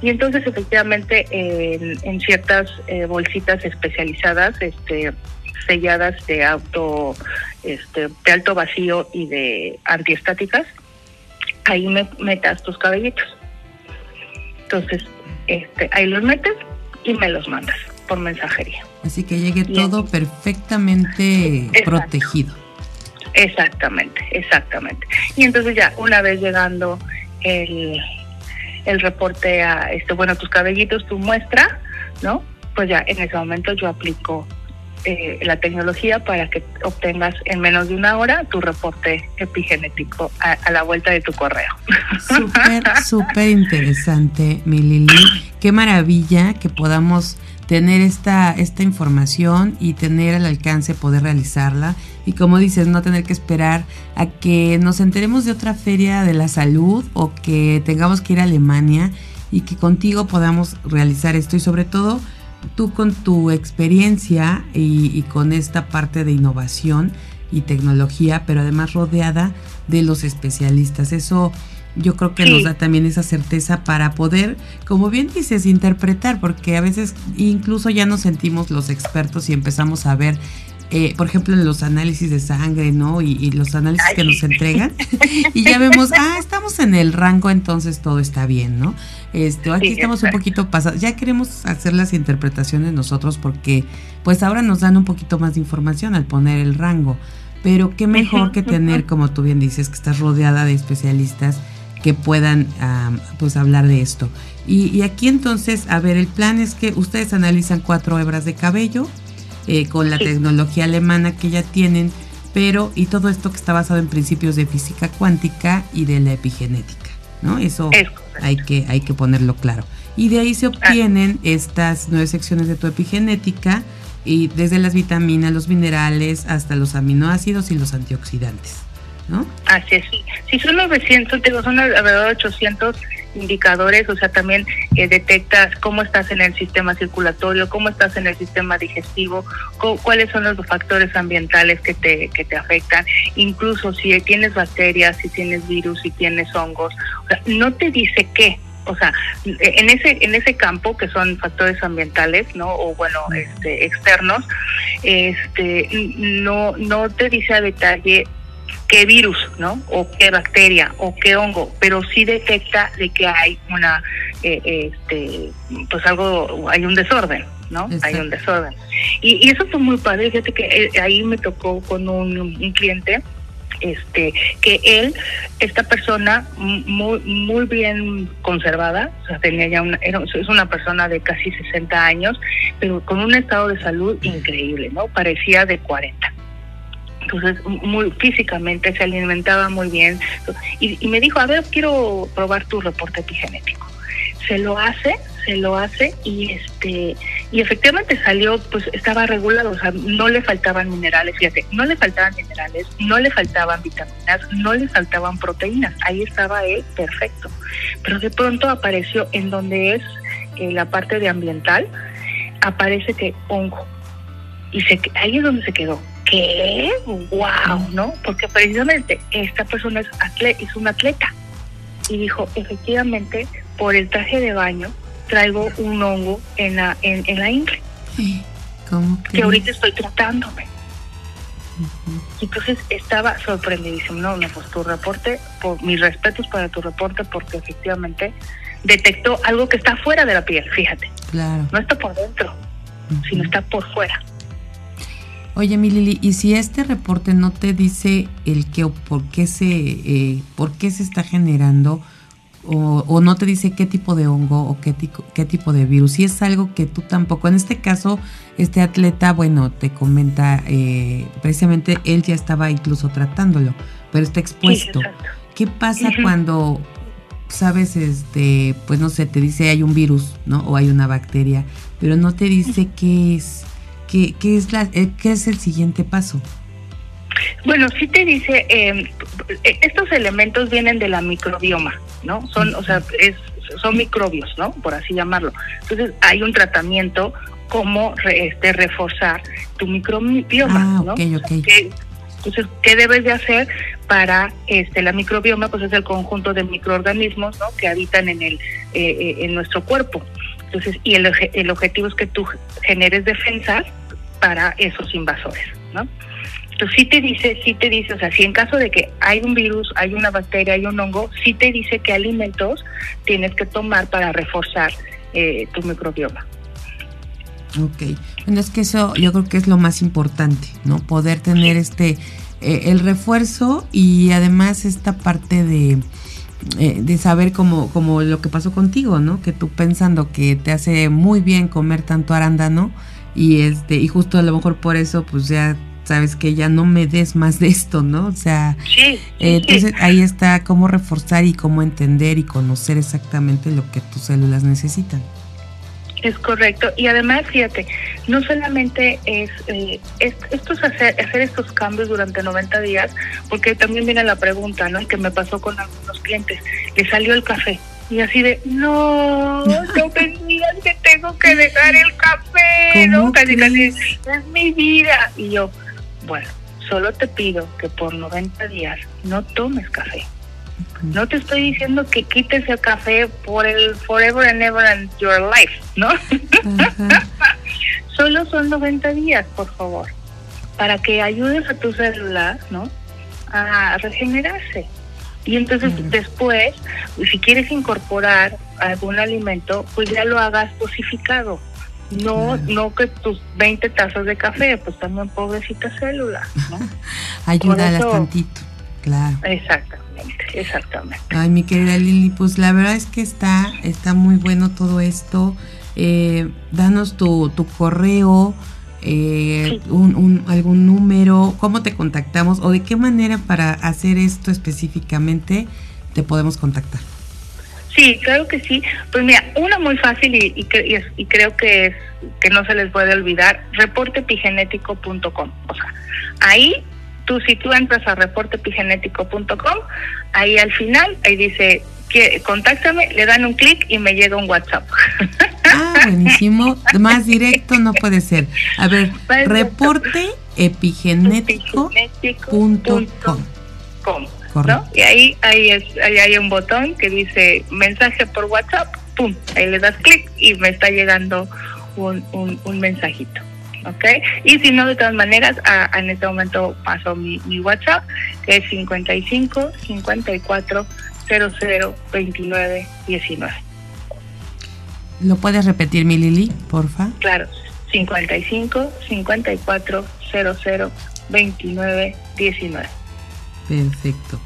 Y entonces efectivamente en, ciertas eh, bolsitas especializadas, este selladas de auto, este, de alto vacío y de antiestáticas, ahí me metas tus cabellitos. Entonces, este, ahí los metes y me los mandas por mensajería. Así que llegue todo perfectamente protegido. Exactamente, exactamente. Y entonces ya una vez llegando el, el reporte a este, bueno, tus cabellitos, tu muestra, ¿no? Pues ya en ese momento yo aplico eh, la tecnología para que obtengas en menos de una hora tu reporte epigenético a, la vuelta de tu correo. Súper, *laughs* súper interesante, mi Lili. Qué maravilla que podamos tener esta, esta información y tener al alcance poder realizarla. Y como dices, no tener que esperar a que nos enteremos de otra feria de la salud o que tengamos que ir a Alemania y que contigo podamos realizar esto y sobre todo tú con tu experiencia y, con esta parte de innovación y tecnología, pero además rodeada de los especialistas. Eso yo creo que nos da también esa certeza para poder, como bien dices, interpretar, porque a veces incluso ya nos sentimos los expertos y empezamos a ver eh, por ejemplo, en los análisis de sangre, ¿no? Y, los análisis que nos entregan. *laughs* y ya vemos, ah, estamos en el rango, entonces todo está bien, ¿no? Este, aquí estamos un poquito pasados. Ya queremos hacer las interpretaciones nosotros porque, pues ahora nos dan un poquito más de información al poner el rango. Pero qué mejor que tener, como tú bien dices, que estás rodeada de especialistas que puedan pues hablar de esto. Y, y, aquí entonces, a ver, el plan es que ustedes analizan cuatro hebras de cabello, eh, con la tecnología alemana que ya tienen, pero y todo esto que está basado en principios de física cuántica y de la epigenética, ¿no? Eso hay que, hay que ponerlo claro. Y de ahí se obtienen estas nueve secciones de tu epigenética y desde las vitaminas, los minerales, hasta los aminoácidos y los antioxidantes. Así es, sí. Si son 900, digo, son alrededor de 800 indicadores, o sea, también eh, detectas cómo estás en el sistema circulatorio, cómo estás en el sistema digestivo, cuáles son los factores ambientales que te, que te afectan, incluso si tienes bacterias, si tienes virus, si tienes hongos, o sea, no te dice qué, o sea, en ese en ese campo que son factores ambientales, ¿no? O bueno, este externos, este no no te dice a detalle qué virus, ¿no? O qué bacteria o qué hongo, pero sí detecta de que hay una, eh, este, pues algo, hay un desorden, ¿no? Hay un desorden. Y, eso fue muy padre, fíjate que eh, ahí me tocó con un, cliente, este que él esta persona muy muy bien conservada o sea tenía ya una era, es una persona de casi 60 años pero con un estado de salud increíble no parecía de 40 entonces muy físicamente se alimentaba muy bien. Y, me dijo a ver quiero probar tu reporte epigenético se lo hace se lo hace y este y efectivamente salió pues estaba regulado o sea no le faltaban minerales fíjate no le faltaban minerales no le faltaban vitaminas no le faltaban proteínas ahí estaba él perfecto. Pero de pronto apareció en donde es la parte de ambiental aparece que hongo y se, ahí es donde se quedó ¿qué? ¡Wow! ¿No? Porque precisamente esta persona es, atleta, es un atleta. Y dijo, efectivamente, por el traje de baño traigo un hongo en la, en, la ingle. ¿Cómo que? ahorita estoy tratándome. Entonces estaba sorprendidísimo. No, no, pues tu reporte, por mis respetos para tu reporte, porque efectivamente detectó algo que está fuera de la piel, fíjate. Claro. No está por dentro, sino está por fuera. Oye, mi Lili, ¿y si este reporte no te dice el qué o por qué se, eh, por qué se está generando o, no te dice qué tipo de hongo o qué, qué tipo de virus? Si es algo que tú tampoco, en este caso, este atleta, bueno, te comenta, eh, precisamente él ya estaba incluso tratándolo, pero está expuesto. ¿Qué pasa cuando sabes, este, pues no sé, te dice hay un virus, ¿no? O hay una bacteria, pero no te dice qué es. ¿Qué, es, la, eh, qué es el siguiente paso? Bueno, sí te dice, em, estos elementos vienen de la microbioma, ¿no? Son, o sea, es, son microbios, ¿no? Por así llamarlo. Entonces hay un tratamiento como este, reforzar tu microbioma, ah, ¿no? Okay, okay. Entonces, ¿qué debes de hacer para este la microbioma? Pues es el conjunto de microorganismos ¿no? que habitan en el eh, eh, en nuestro cuerpo. Entonces, y el, el objetivo es que tú generes defensas para esos invasores, ¿no? Entonces sí te dice, sí te dice, o sea, si en caso de que hay un virus, hay una bacteria, hay un hongo, sí te dice qué alimentos tienes que tomar para reforzar eh, tu microbioma. Ok, bueno, es que eso yo creo que es lo más importante, ¿no? Poder tener este, eh, el refuerzo y además esta parte de, eh, de saber como, como lo que pasó contigo, ¿no? Que tú pensando que te hace muy bien comer tanto arándano y este, y justo a lo mejor por eso pues ya sabes que ya no me des más de esto, ¿no? O sea, sí, entonces ahí está cómo reforzar y cómo entender y conocer exactamente lo que tus células necesitan. Es correcto. Y además, fíjate, no solamente es, eh, esto es hacer, hacer estos cambios durante 90 días, porque también viene la pregunta, ¿no? Que me pasó con algunos clientes, le salió el café. Y así de, no, no me digas que tengo que dejar el café, ¿no? Casi, casi, es mi vida. Y yo, bueno, solo te pido que por 90 días no tomes café. No te estoy diciendo que quites el café por el forever and ever and your life, ¿no? *laughs* Solo son 90 días, por favor, para que ayudes a tu célula, ¿no? A regenerarse. Y entonces después, si quieres incorporar algún alimento, pues ya lo hagas dosificado. No, no que tus 20 tazas de café, pues también pobrecita célula, ¿no? *laughs* Ayúdalas tantito, claro. Exacto exactamente. Ay, mi querida Lili, pues la verdad es que está, está muy bueno todo esto. Eh, danos tu, tu correo, eh, un, algún número, cómo te contactamos o de qué manera para hacer esto específicamente te podemos contactar. Sí, claro que sí. Pues mira, una muy fácil y, y, creo que es que no se les puede olvidar, reportepigenético.com. O sea, ahí tú si tú entras a reportepigenético.com, ahí al final, ahí dice, que, contáctame, le dan un clic y me llega un WhatsApp. *laughs* Ah, buenísimo. Más directo no puede ser. A ver, *laughs* reporteepigenético.com. ¿no? Y ahí, ahí, es, ahí hay un botón que dice mensaje por WhatsApp, pum, ahí le das clic y me está llegando un, un, un mensajito. ¿ok? Y si no, de todas maneras, en este momento paso mi, WhatsApp, que es 55 54 00 29 19. ¿Lo puedes repetir, mi Lili, porfa? Claro, 55 54 00 29 19. Perfecto.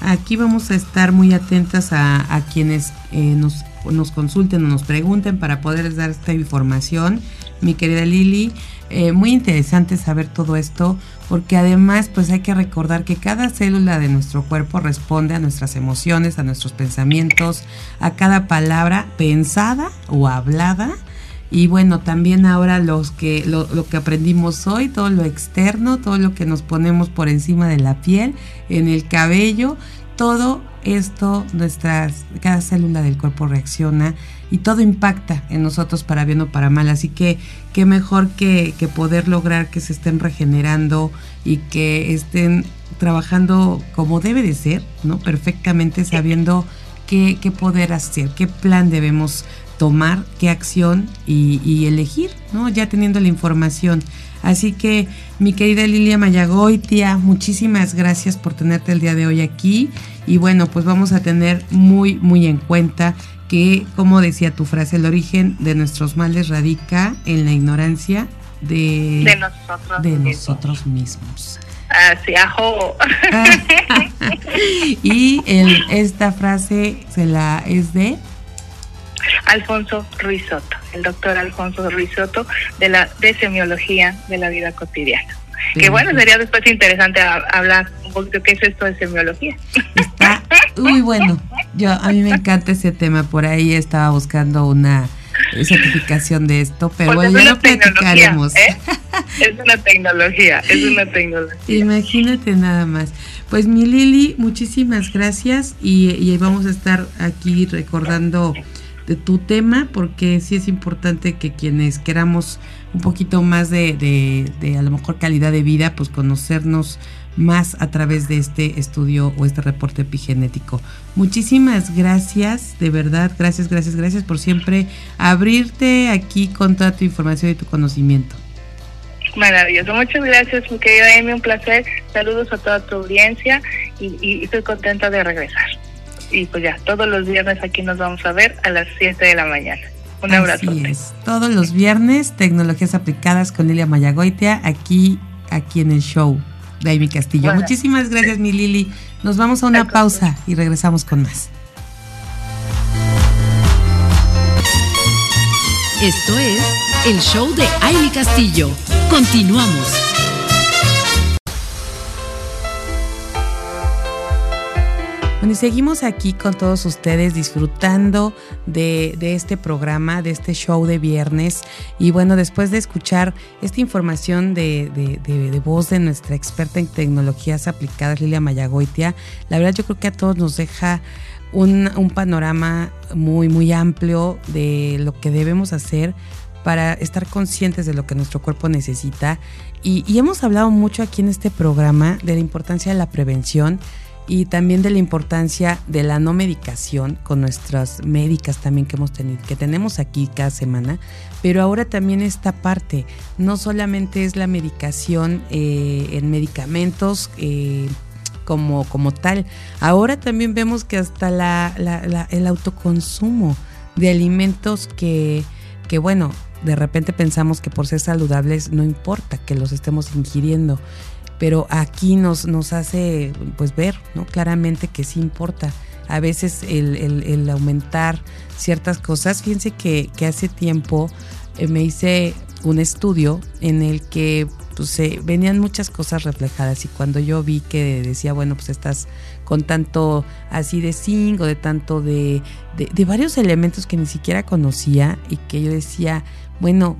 Aquí vamos a estar muy atentas a, a quienes eh, nos, nos consulten o nos pregunten para poderles dar esta información mi querida Lili. Eh, muy interesante saber todo esto porque además pues hay que recordar que cada célula de nuestro cuerpo responde a nuestras emociones, a nuestros pensamientos, a cada palabra pensada o hablada. Y bueno, también ahora los que, lo, lo, que aprendimos hoy, todo lo externo, todo lo que nos ponemos por encima de la piel, en el cabello, todo esto, nuestras, cada célula del cuerpo reacciona y todo impacta en nosotros para bien o para mal. Así que qué mejor que, poder lograr que se estén regenerando y que estén trabajando como debe de ser, ¿no? Perfectamente sabiendo qué, qué poder hacer, qué plan debemos tomar, qué acción y, y, elegir, ¿no? Ya teniendo la información. Así que, mi querida Lilia Mayagoitia, muchísimas gracias por tenerte el día de hoy aquí. Y bueno, pues vamos a tener muy, muy en cuenta que, como decía tu frase, el origen de nuestros males radica en la ignorancia de, de nosotros, mismos. Así, ajo. *laughs* y el, esta frase se la es de Alfonso Ruizotto, el doctor Alfonso Ruizotto de la de semiología de la vida cotidiana. Que bueno, sería después interesante hablar un poquito qué es esto de semiología. Está muy bueno. Yo a mí me encanta ese tema. Por ahí estaba buscando una certificación de esto, pero pues bueno, ya lo platicaremos. ¿eh? Es una tecnología, es una tecnología. Imagínate nada más. Pues mi Lili, muchísimas gracias y, y vamos a estar aquí recordando de tu tema, porque sí es importante que quienes queramos un poquito más de, de, a lo mejor calidad de vida, pues conocernos más a través de este estudio o este reporte epigenético. Muchísimas gracias, de verdad, gracias, gracias, gracias por siempre abrirte aquí con toda tu información y tu conocimiento. Maravilloso, muchas gracias, mi querida Amy, un placer. Saludos a toda tu audiencia y estoy contenta de regresar. Y pues ya, todos los viernes aquí nos vamos a ver a las 7 de la mañana. Un abrazo. Así es. Todos los viernes, tecnologías aplicadas con Lilia Mayagoitia, aquí, aquí en el show de Amy Castillo. Bueno. Muchísimas gracias, mi Lili. Nos vamos a una pausa y regresamos con más. Esto es el show de Amy Castillo. Continuamos. Bueno, y seguimos aquí con todos ustedes disfrutando de, este programa, de este show de viernes. Y bueno, después de escuchar esta información de, voz de nuestra experta en tecnologías aplicadas, Lilia Mayagoitia, la verdad yo creo que a todos nos deja un, panorama muy, muy amplio de lo que debemos hacer para estar conscientes de lo que nuestro cuerpo necesita. Y hemos hablado mucho aquí en este programa de la importancia de la prevención y también de la importancia de la no medicación con nuestras médicas también que hemos tenido, que tenemos aquí cada semana, pero ahora también esta parte, no solamente es la medicación eh, en medicamentos eh, como, como tal, ahora también vemos que hasta la, la- el autoconsumo de alimentos que, que bueno, de repente pensamos que por ser saludables no importa que los estemos ingiriendo pero aquí nos, nos hace pues ver ¿no? claramente que sí importa. A veces el, el- aumentar ciertas cosas, fíjense que, que hace tiempo eh, me hice un estudio en el que pues, venían muchas cosas reflejadas y cuando yo vi que decía, bueno, pues estás con tanto así de zinc o de tanto de, de, de varios elementos que ni siquiera conocía y que yo decía, bueno,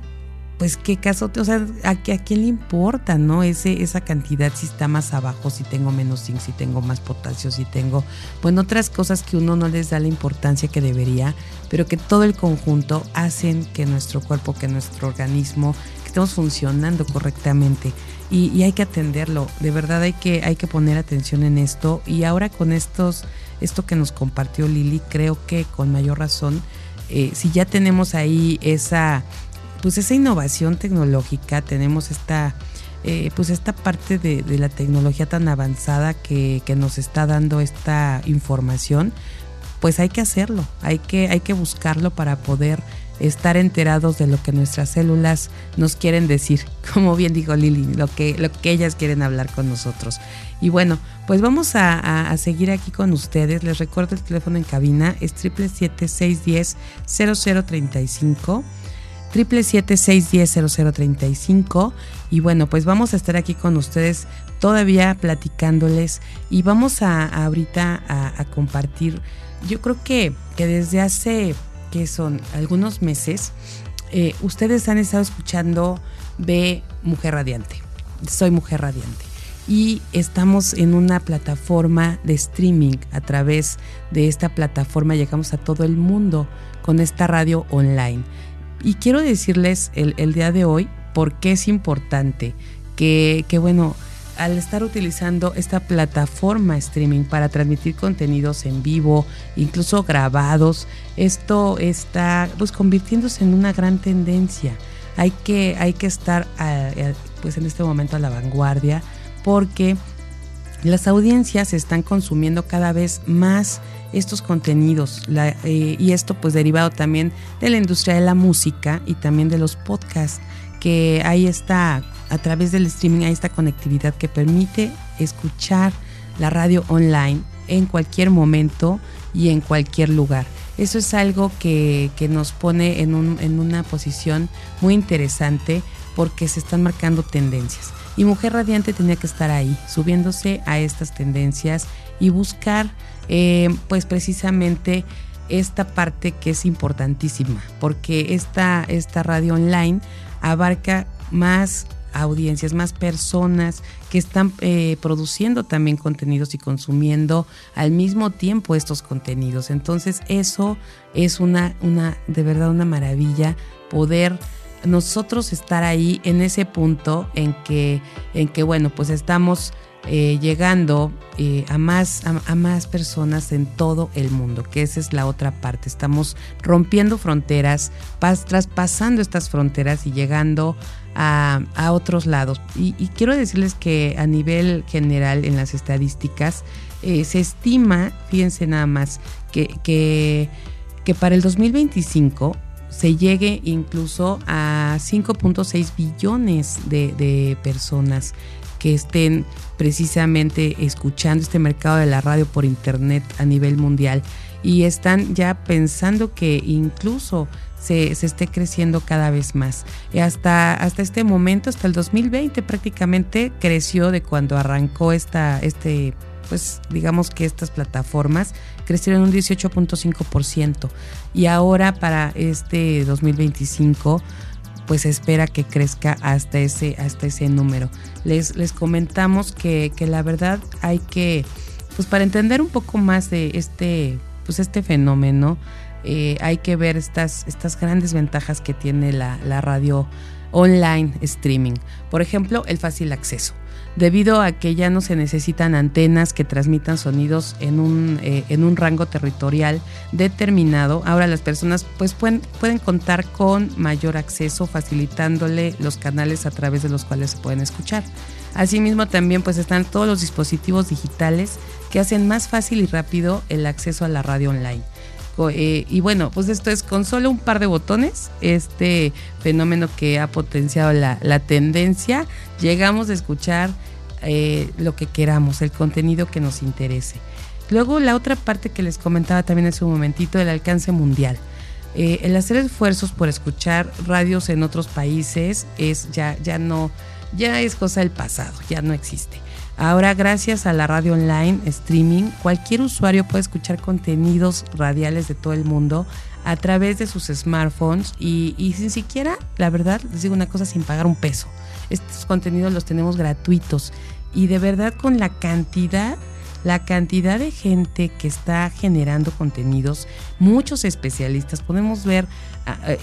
pues qué caso, o sea, ¿a, a quién le importa, no? Ese, esa cantidad, si está más abajo, si tengo menos zinc, si tengo más potasio, si tengo, bueno, otras cosas que uno no les da la importancia que debería, pero que todo el conjunto hacen que nuestro cuerpo, que nuestro organismo, que estemos funcionando correctamente. Y, y hay que atenderlo, de verdad hay que, hay que poner atención en esto. Y ahora con estos, esto que nos compartió Lili, creo que con mayor razón, eh, si ya tenemos ahí esa pues esa innovación tecnológica, tenemos esta, eh, pues esta parte de, la tecnología tan avanzada que, nos está dando esta información, pues hay que hacerlo, hay que, hay que buscarlo para poder estar enterados de lo que nuestras células nos quieren decir, *laughs* como bien dijo Lili, lo que, lo que ellas quieren hablar con nosotros. Y bueno, pues vamos a, a- a seguir aquí con ustedes. Les recuerdo el teléfono en cabina, es 777-610-0035. 777-610-0035 y bueno pues vamos a estar aquí con ustedes todavía platicándoles y vamos a, ahorita a, a compartir. Yo creo que, que desde hace que son algunos meses eh, ustedes han estado escuchando de Mujer Radiante. Soy Mujer Radiante. Y estamos en una plataforma de streaming a través de esta plataforma. Llegamos a todo el mundo con esta radio online y quiero decirles el, el día de hoy por qué es importante que, que, bueno, al estar utilizando esta plataforma streaming para transmitir contenidos en vivo, incluso grabados, esto está pues convirtiéndose en una gran tendencia. Hay que, hay que estar a- a- pues en este momento a la vanguardia porque las audiencias están consumiendo cada vez más estos contenidos eh, y esto pues derivado también de la industria de la música y también de los podcasts que ahí está a través del streaming hay esta conectividad que permite escuchar la radio online en cualquier momento y en cualquier lugar. Eso es algo que, que nos pone en, un- en una posición muy interesante porque se están marcando tendencias. Y Mujer Radiante tenía que estar ahí, subiéndose a estas tendencias y buscar, eh, pues precisamente esta parte que es importantísima, porque esta, esta radio online abarca más audiencias, más personas que están eh, produciendo también contenidos y consumiendo al mismo tiempo estos contenidos. Entonces eso es una, una de verdad una maravilla poder nosotros estar ahí en ese punto en que, en que bueno, pues estamos eh, llegando eh, a, más, a, más personas en todo el mundo, que esa es la otra parte. Estamos rompiendo fronteras, traspasando estas fronteras y llegando a, otros lados. Y, quiero decirles que a nivel general en las estadísticas eh, se estima, fíjense nada más, que, que para el 2025 se llegue incluso a 5.6 billones de, personas que estén precisamente escuchando este mercado de la radio por internet a nivel mundial y están ya pensando que incluso se, esté creciendo cada vez más. Hasta, hasta este momento, hasta el 2020 prácticamente creció de cuando arrancó esta, este, pues digamos que estas plataformas crecieron un 18.5% y ahora para este 2025 pues espera que crezca hasta ese, hasta ese número. Les, les comentamos que, la verdad hay que, pues para entender un poco más de este, pues este fenómeno, eh, hay que ver estas, estas grandes ventajas que tiene la, la radio online streaming. Por ejemplo, el fácil acceso debido a que ya no se necesitan antenas que transmitan sonidos en un, eh, en un rango territorial determinado. Ahora las personas pues pueden, pueden contar con mayor acceso facilitándole los canales a través de los cuales se pueden escuchar. Asimismo también pues están todos los dispositivos digitales que hacen más fácil y rápido el acceso a la radio online. Eh, y bueno, pues esto es con solo un par de botones, este fenómeno que ha potenciado la, tendencia, llegamos a escuchar eh, lo que queramos, el contenido que nos interese. Luego la otra parte que les comentaba también en su momentito, el alcance mundial. Eh, el hacer esfuerzos por escuchar radios en otros países es ya, ya no, ya es cosa del pasado, ya no existe. Ahora, gracias a la radio online, streaming, cualquier usuario puede escuchar contenidos radiales de todo el mundo a través de sus smartphones y, sin siquiera, la verdad, les digo una cosa, sin pagar un peso. Estos contenidos los tenemos gratuitos y de verdad con la cantidad la cantidad de gente que está generando contenidos, muchos especialistas, podemos ver,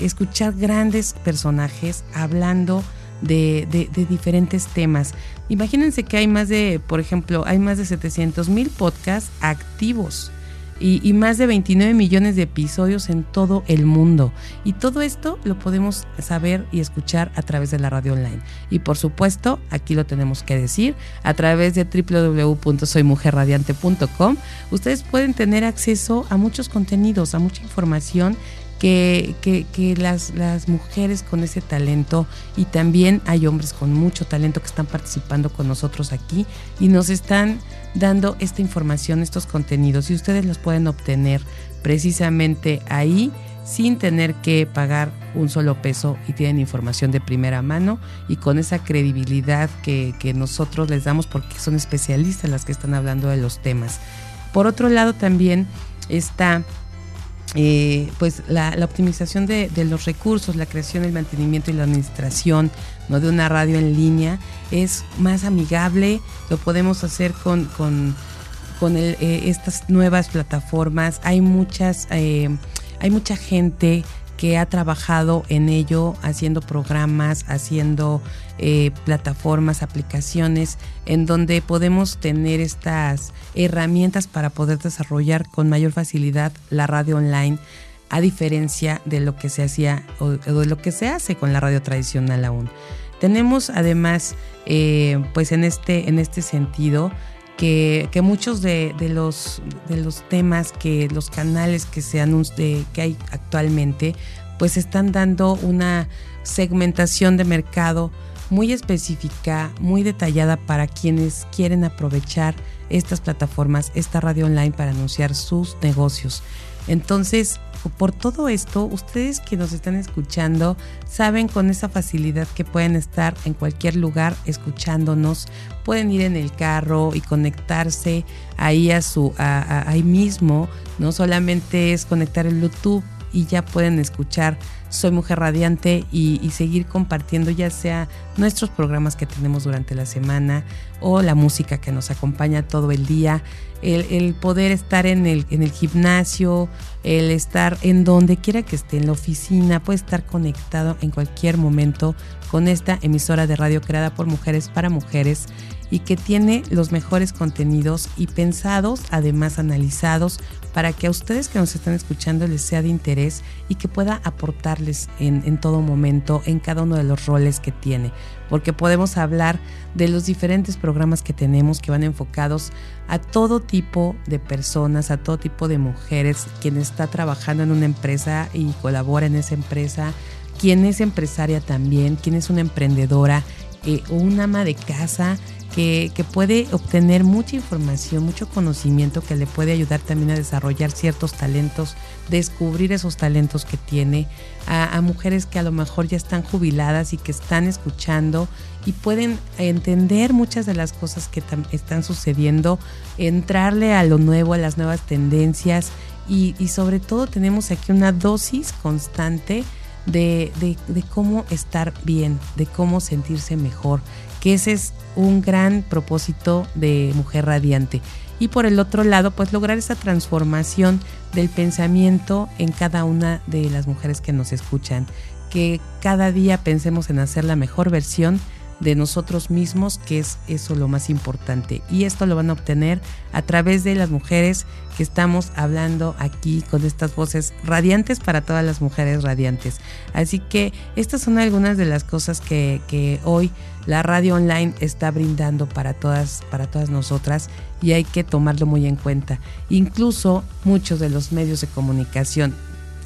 escuchar grandes personajes hablando de, de, diferentes temas. Imagínense que hay más de, por ejemplo, hay más de 700 mil podcasts activos y, más de 29 millones de episodios en todo el mundo. Y todo esto lo podemos saber y escuchar a través de la radio online. Y por supuesto, aquí lo tenemos que decir, a través de www.soymujerradiante.com, ustedes pueden tener acceso a muchos contenidos, a mucha información que, que, las, las, mujeres con ese talento y también hay hombres con mucho talento que están participando con nosotros aquí y nos están dando esta información, estos contenidos y ustedes los pueden obtener precisamente ahí sin tener que pagar un solo peso y tienen información de primera mano y con esa credibilidad que, que nosotros les damos porque son especialistas las que están hablando de los temas. Por otro lado también está eh, pues la, optimización de, los recursos, la creación, el mantenimiento y la administración ¿no? de una radio en línea es más amigable, lo podemos hacer con, con, eh, estas nuevas plataformas. Hay muchas, eh, hay mucha gente que ha trabajado en ello, haciendo programas, haciendo eh, plataformas, aplicaciones, en donde podemos tener estas herramientas para poder desarrollar con mayor facilidad la radio online, a diferencia de lo que se hacía o, de lo que se hace con la radio tradicional aún. Tenemos además, eh, pues en este, en este sentido, que, muchos de, los, de los temas, que los canales que, se de, que hay actualmente, pues están dando una segmentación de mercado muy específica, muy detallada para quienes quieren aprovechar estas plataformas, esta radio online para anunciar sus negocios. Entonces, por todo esto, ustedes que nos están escuchando saben con esa facilidad que pueden estar en cualquier lugar escuchándonos, pueden ir en el carro y conectarse ahí a su ahí mismo, no solamente es conectar el Bluetooth y ya pueden escuchar Soy Mujer Radiante y, seguir compartiendo ya sea nuestros programas que tenemos durante la semana o la música que nos acompaña todo el día. El, poder estar en el, en el gimnasio, el estar en donde quiera que esté, en la oficina, puede estar conectado en cualquier momento con esta emisora de radio creada por mujeres para mujeres y que tiene los mejores contenidos y pensados, además analizados, para que a ustedes que nos están escuchando les sea de interés y que pueda aportarles en, en todo momento, en cada uno de los roles que tiene. Porque podemos hablar de los diferentes programas que tenemos que van enfocados a todo tipo de personas, a todo tipo de mujeres, quien está trabajando en una empresa y colabora en esa empresa, quien es empresaria también, quien es una emprendedora eh, o una ama de casa que, puede obtener mucha información, mucho conocimiento que le puede ayudar también a desarrollar ciertos talentos, descubrir esos talentos que tiene, a, mujeres que a lo mejor ya están jubiladas y que están escuchando y pueden entender muchas de las cosas que están sucediendo, entrarle a lo nuevo, a las nuevas tendencias y, sobre todo tenemos aquí una dosis constante de, de cómo estar bien, de cómo sentirse mejor que ese es un gran propósito de Mujer Radiante. Y por el otro lado, pues lograr esa transformación del pensamiento en cada una de las mujeres que nos escuchan. Que cada día pensemos en hacer la mejor versión de nosotros mismos, que es eso lo más importante. Y esto lo van a obtener a través de las mujeres que estamos hablando aquí con estas voces radiantes para todas las mujeres radiantes. Así que estas son algunas de las cosas que, que hoy la radio online está brindando para todas, para todas nosotras y hay que tomarlo muy en cuenta. Incluso muchos de los medios de comunicación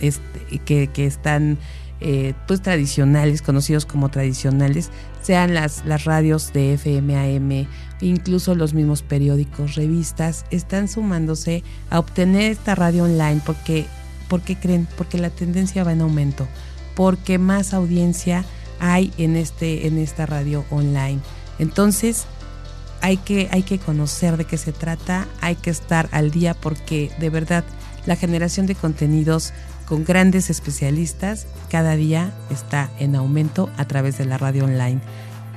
este, que, que están eh, pues tradicionales, conocidos como tradicionales, sean las, las radios de FM, AM, incluso los mismos periódicos, revistas, están sumándose a obtener esta radio online porque, porque creen, porque la tendencia va en aumento, porque más audiencia hay en, este, en esta radio online. Entonces, hay que, hay que conocer de qué se trata, hay que estar al día porque de verdad la generación de contenidos con grandes especialistas, cada día está en aumento a través de la radio online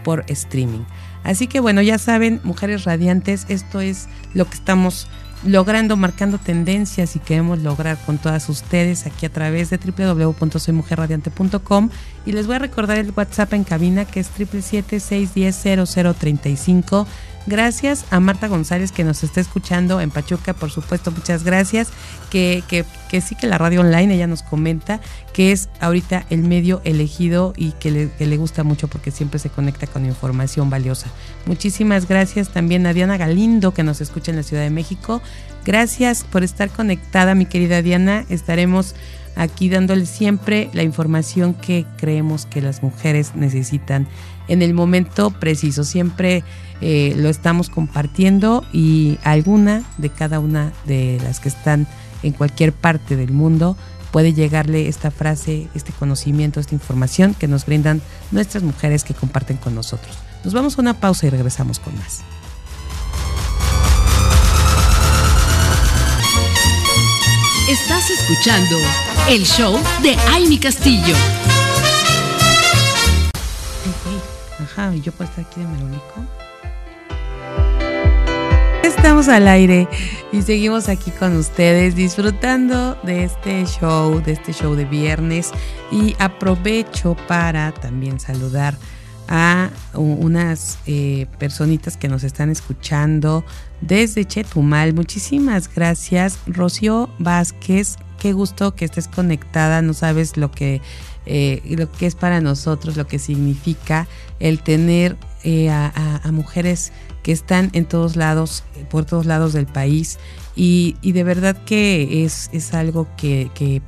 por streaming. Así que bueno, ya saben, mujeres radiantes, esto es lo que estamos logrando, marcando tendencias y queremos lograr con todas ustedes aquí a través de www.soymujerradiante.com y les voy a recordar el WhatsApp en cabina que es 777-610-0035 Gracias a Marta González que nos está escuchando en Pachuca, por supuesto, muchas gracias. Que, que, que sí que la radio online, ella nos comenta que es ahorita el medio elegido y que que le gusta mucho porque siempre se conecta con información valiosa. Muchísimas gracias también a Diana Galindo que nos escucha en la Ciudad de México. Gracias por estar conectada, mi querida Diana. Estaremos aquí dándole siempre la información que creemos que las mujeres necesitan en el momento preciso. Siempre eh, lo estamos compartiendo y alguna de cada una de las que están en cualquier parte del mundo puede llegarle esta frase, este conocimiento, esta información que nos brindan nuestras mujeres que comparten con nosotros. Nos vamos a una pausa y regresamos con más. Estás escuchando el show de Amy Castillo. Ajá, ¿y yo puedo estar aquí de Merolico? Estamos al aire y seguimos aquí con ustedes disfrutando de este show, de este show de viernes y aprovecho para también saludar a unas eh, personitas que nos están escuchando desde Chetumal. Muchísimas gracias, Rocío Vázquez. Qué gusto que estés conectada. No sabes lo que, eh, lo que es para nosotros, lo que significa el tener eh, a, mujeres que están en todos lados, por todos lados del país. Y, de verdad que es, es algo que, que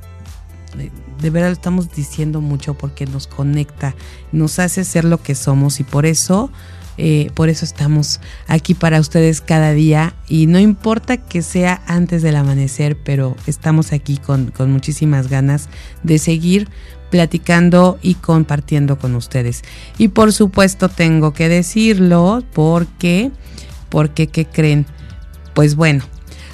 de verdad lo estamos diciendo mucho porque nos conecta, nos hace ser lo que somos y por eso, eh, por eso estamos aquí para ustedes cada día y no importa que sea antes del amanecer, pero estamos aquí con, con muchísimas ganas de seguir platicando y compartiendo con ustedes. Y por supuesto tengo que decirlo porque, porque, ¿qué creen? Pues bueno,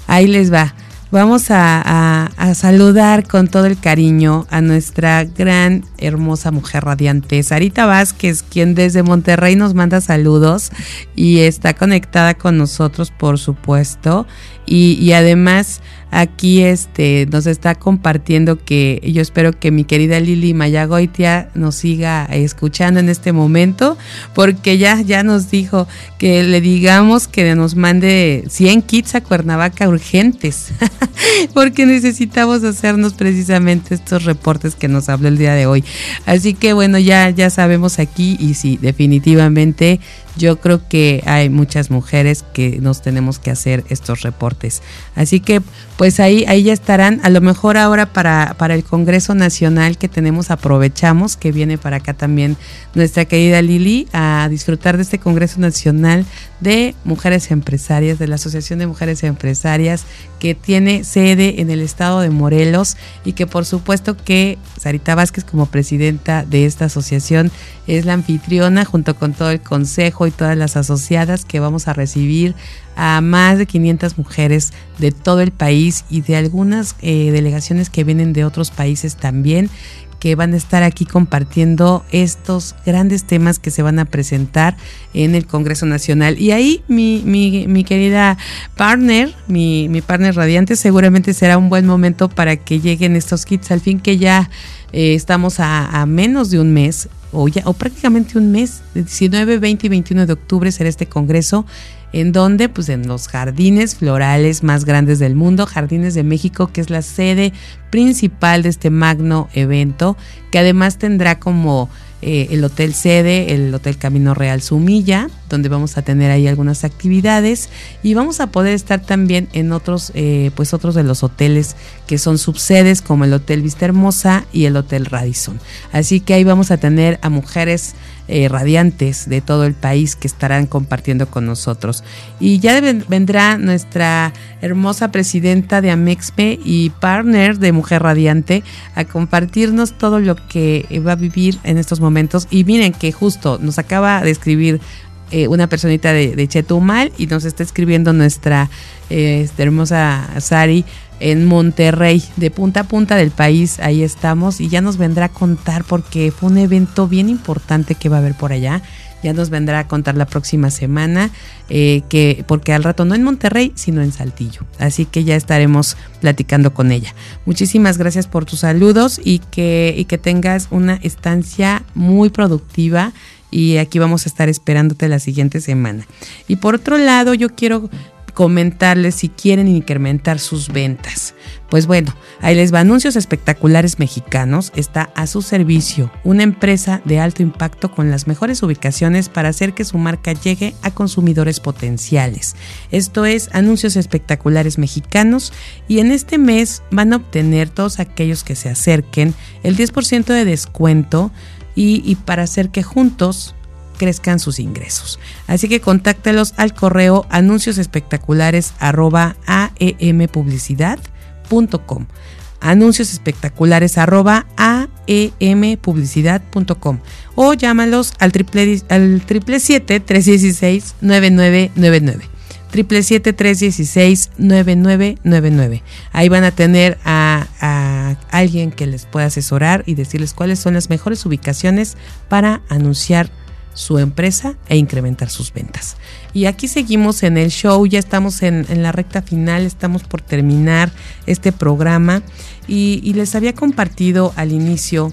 ahí les va. Vamos a, saludar con todo el cariño a nuestra gran, hermosa mujer radiante, Sarita Vázquez, quien desde Monterrey nos manda saludos y está conectada con nosotros, por supuesto. Y además aquí este nos está compartiendo que yo espero que mi querida Lili Mayagoitia nos siga escuchando en este momento porque ya ya nos dijo que le digamos que nos mande 100 kits a Cuernavaca urgentes *laughs* porque necesitamos hacernos precisamente estos reportes que nos habló el día de hoy. Así que bueno, ya ya sabemos aquí y sí, definitivamente yo creo que hay muchas mujeres que nos tenemos que hacer estos reportes. Así que pues ahí, ahí ya estarán. A lo mejor ahora para, para el Congreso Nacional que tenemos, aprovechamos que viene para acá también nuestra querida Lili a disfrutar de este Congreso Nacional de Mujeres Empresarias, de la Asociación de Mujeres Empresarias, que tiene sede en el estado de Morelos y que por supuesto que Sarita Vázquez como presidenta de esta asociación es la anfitriona junto con todo el consejo y todas las asociadas que vamos a recibir a más de 500 mujeres de todo el país y de algunas eh, delegaciones que vienen de otros países también que van a estar aquí compartiendo estos grandes temas que se van a presentar en el Congreso Nacional. Y ahí mi, mi, querida partner, mi, mi, partner radiante, seguramente será un buen momento para que lleguen estos kits, al fin que ya eh, estamos a, menos de un mes, o, prácticamente un mes, 19, 20 y 21 de octubre será este Congreso en donde pues en los jardines florales más grandes del mundo, Jardines de México, que es la sede principal de este magno evento, que además tendrá como eh, el hotel sede, el Hotel Camino Real Sumilla, donde vamos a tener ahí algunas actividades y vamos a poder estar también en otros, eh, pues otros de los hoteles que son subsedes como el Hotel Vista Hermosa y el Hotel Radisson. Así que ahí vamos a tener a mujeres eh, radiantes de todo el país que estarán compartiendo con nosotros. Y ya vendrá nuestra hermosa presidenta de Amexme y partner de Mujer Radiante a compartirnos todo lo que va a vivir en estos momentos. Y miren que justo nos acaba de escribir eh, una personita de, Chetumal y nos está escribiendo nuestra eh, hermosa Sari en Monterrey, de punta a punta del país, ahí estamos y ya nos vendrá a contar porque fue un evento bien importante que va a haber por allá. Ya nos vendrá a contar la próxima semana, eh, que, porque al rato no en Monterrey, sino en Saltillo. Así que ya estaremos platicando con ella. Muchísimas gracias por tus saludos y que, y que tengas una estancia muy productiva y aquí vamos a estar esperándote la siguiente semana. Y por otro lado, yo quiero comentarles si quieren incrementar sus ventas. Pues bueno, ahí les va anuncios espectaculares mexicanos. Está a su servicio una empresa de alto impacto con las mejores ubicaciones para hacer que su marca llegue a consumidores potenciales. Esto es anuncios espectaculares mexicanos y en este mes van a obtener todos aquellos que se acerquen el 10% de descuento y, y para hacer que juntos crezcan sus ingresos. Así que contáctalos al correo anuncios espectaculares arroba aempublicidad.com anuncios espectaculares arroba aempublicidad.com o llámalos al triple al triple siete tres dieciséis nueve nueve nueve nueve. Triple siete tres dieciséis nueve nueve nueve nueve. Ahí van a tener a alguien que les pueda asesorar y decirles cuáles son las mejores ubicaciones para anunciar su empresa e incrementar sus ventas. Y aquí seguimos en el show, ya estamos en, la recta final, estamos por terminar este programa y, les había compartido al inicio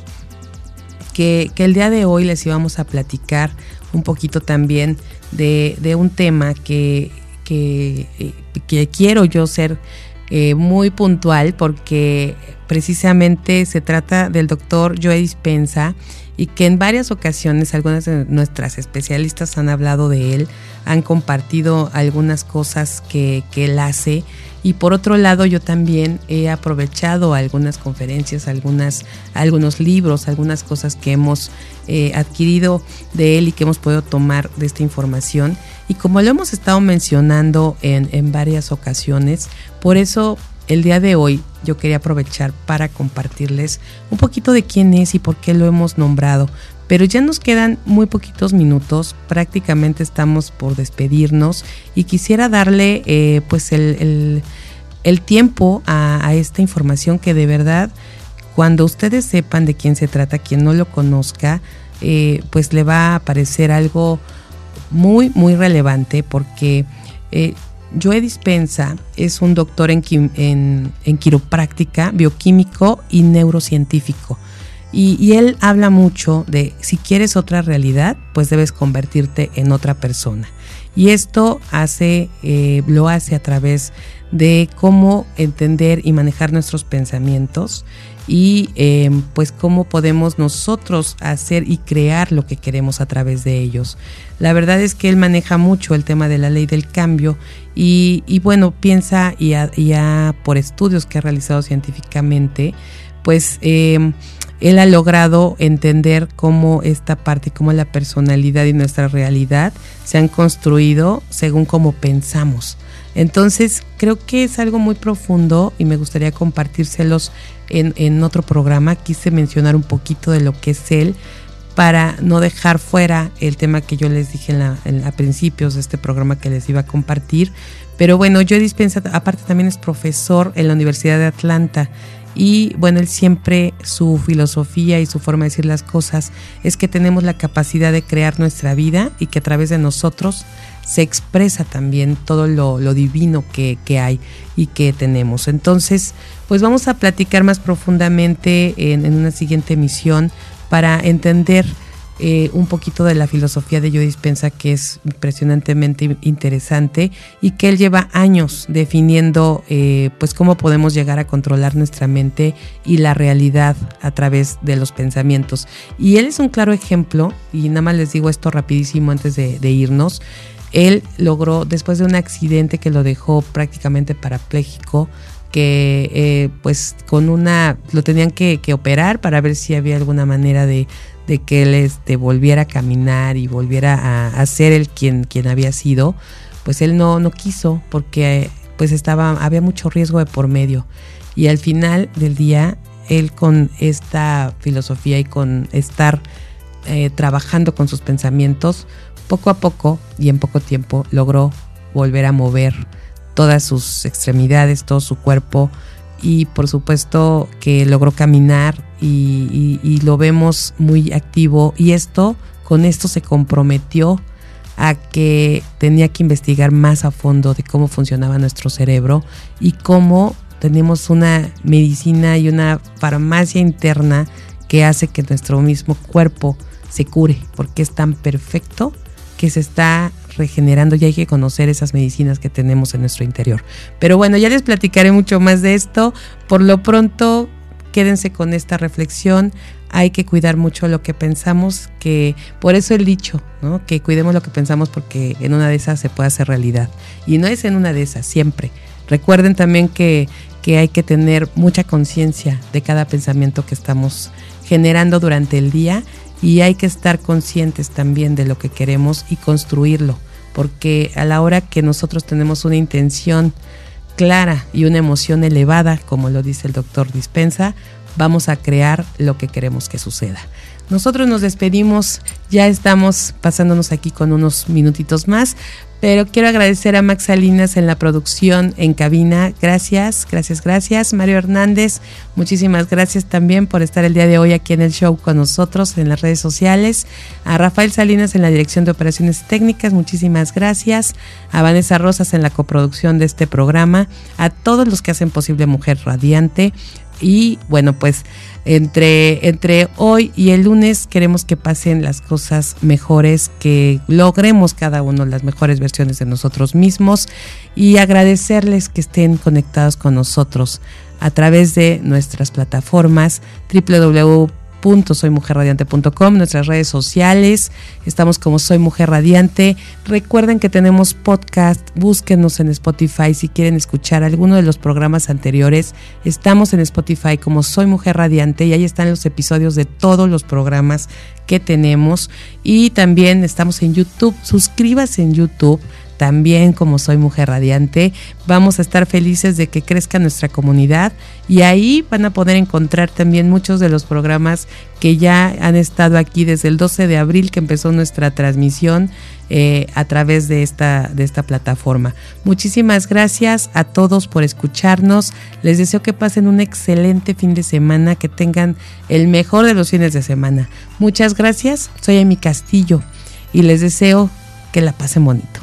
que, el día de hoy les íbamos a platicar un poquito también de, un tema que, que, quiero yo ser eh, muy puntual porque precisamente se trata del doctor Joe Dispensa y que en varias ocasiones algunas de nuestras especialistas han hablado de él, han compartido algunas cosas que, él hace. Y por otro lado yo también he aprovechado algunas conferencias, algunas, algunos libros, algunas cosas que hemos eh, adquirido de él y que hemos podido tomar de esta información. Y como lo hemos estado mencionando en, en varias ocasiones, por eso el día de hoy yo quería aprovechar para compartirles un poquito de quién es y por qué lo hemos nombrado. Pero ya nos quedan muy poquitos minutos, prácticamente estamos por despedirnos y quisiera darle eh, pues el, tiempo a, esta información que de verdad, cuando ustedes sepan de quién se trata, quien no lo conozca, eh, pues le va a parecer algo muy, muy relevante porque eh, Joe Dispensa es un doctor en, en, quiropráctica, bioquímico y neurocientífico. Y, él habla mucho de si quieres otra realidad, pues debes convertirte en otra persona. Y esto hace, eh, lo hace a través de cómo entender y manejar nuestros pensamientos y eh, pues cómo podemos nosotros hacer y crear lo que queremos a través de ellos. La verdad es que él maneja mucho el tema de la ley del cambio y, bueno, piensa y ya por estudios que ha realizado científicamente, pues eh, él ha logrado entender cómo esta parte, cómo la personalidad y nuestra realidad se han construido según cómo pensamos. Entonces, creo que es algo muy profundo y me gustaría compartírselos en, otro programa. Quise mencionar un poquito de lo que es él para no dejar fuera el tema que yo les dije a principios de este programa que les iba a compartir. Pero bueno, yo Dispensa, aparte también es profesor en la Universidad de Atlanta. Y bueno, él siempre, su filosofía y su forma de decir las cosas es que tenemos la capacidad de crear nuestra vida y que a través de nosotros se expresa también todo lo, divino que, hay y que tenemos. Entonces, pues vamos a platicar más profundamente en, una siguiente emisión para entender eh, un poquito de la filosofía de Joe que es impresionantemente interesante y que él lleva años definiendo eh, pues cómo podemos llegar a controlar nuestra mente y la realidad a través de los pensamientos. Y él es un claro ejemplo, y nada más les digo esto rapidísimo antes de irnos, él logró, después de un accidente que lo dejó prácticamente parapléjico, que eh, pues con una, lo tenían que, operar para ver si había alguna manera de, que él este, volviera a caminar y volviera a, ser el quien, quien había sido, pues él no, no quiso porque pues estaba, había mucho riesgo de por medio. Y al final del día, él con esta filosofía y con estar eh, trabajando con sus pensamientos, poco a poco y en poco tiempo logró volver a mover todas sus extremidades, todo su cuerpo y por supuesto que logró caminar y, lo vemos muy activo. Y esto, con esto se comprometió a que tenía que investigar más a fondo de cómo funcionaba nuestro cerebro y cómo tenemos una medicina y una farmacia interna que hace que nuestro mismo cuerpo se cure, porque es tan perfecto que se está regenerando y hay que conocer esas medicinas que tenemos en nuestro interior. Pero bueno, ya les platicaré mucho más de esto. Por lo pronto, quédense con esta reflexión. Hay que cuidar mucho lo que pensamos, que por eso el dicho, ¿no? Que cuidemos lo que pensamos porque en una de esas se puede hacer realidad. Y no es en una de esas, siempre. Recuerden también que, que hay que tener mucha conciencia de cada pensamiento que estamos generando durante el día y hay que estar conscientes también de lo que queremos y construirlo, porque a la hora que nosotros tenemos una intención clara y una emoción elevada, como lo dice el doctor Dispensa, vamos a crear lo que queremos que suceda. Nosotros nos despedimos, ya estamos pasándonos aquí con unos minutitos más, pero quiero agradecer a Max Salinas en la producción en cabina. Gracias, gracias, gracias. Mario Hernández, muchísimas gracias también por estar el día de hoy aquí en el show con nosotros en las redes sociales. A Rafael Salinas en la dirección de operaciones técnicas, muchísimas gracias. A Vanessa Rosas en la coproducción de este programa. A todos los que hacen posible Mujer Radiante. Y bueno, pues entre, entre hoy y el lunes queremos que pasen las cosas mejores, que logremos cada uno las mejores versiones de nosotros mismos y agradecerles que estén conectados con nosotros a través de nuestras plataformas www soymujerradiante.com, nuestras redes sociales, estamos como Soy Mujer Radiante. Recuerden que tenemos podcast, búsquenos en Spotify si quieren escuchar alguno de los programas anteriores. Estamos en Spotify como Soy Mujer Radiante y ahí están los episodios de todos los programas que tenemos. Y también estamos en YouTube, suscríbase en YouTube también como Soy Mujer Radiante. Vamos a estar felices de que crezca nuestra comunidad y ahí van a poder encontrar también muchos de los programas que ya han estado aquí desde el 12 de abril que empezó nuestra transmisión eh, a través de esta, de esta plataforma. Muchísimas gracias a todos por escucharnos. Les deseo que pasen un excelente fin de semana, que tengan el mejor de los fines de semana. Muchas gracias. Soy Amy Castillo y les deseo que la pasen bonito.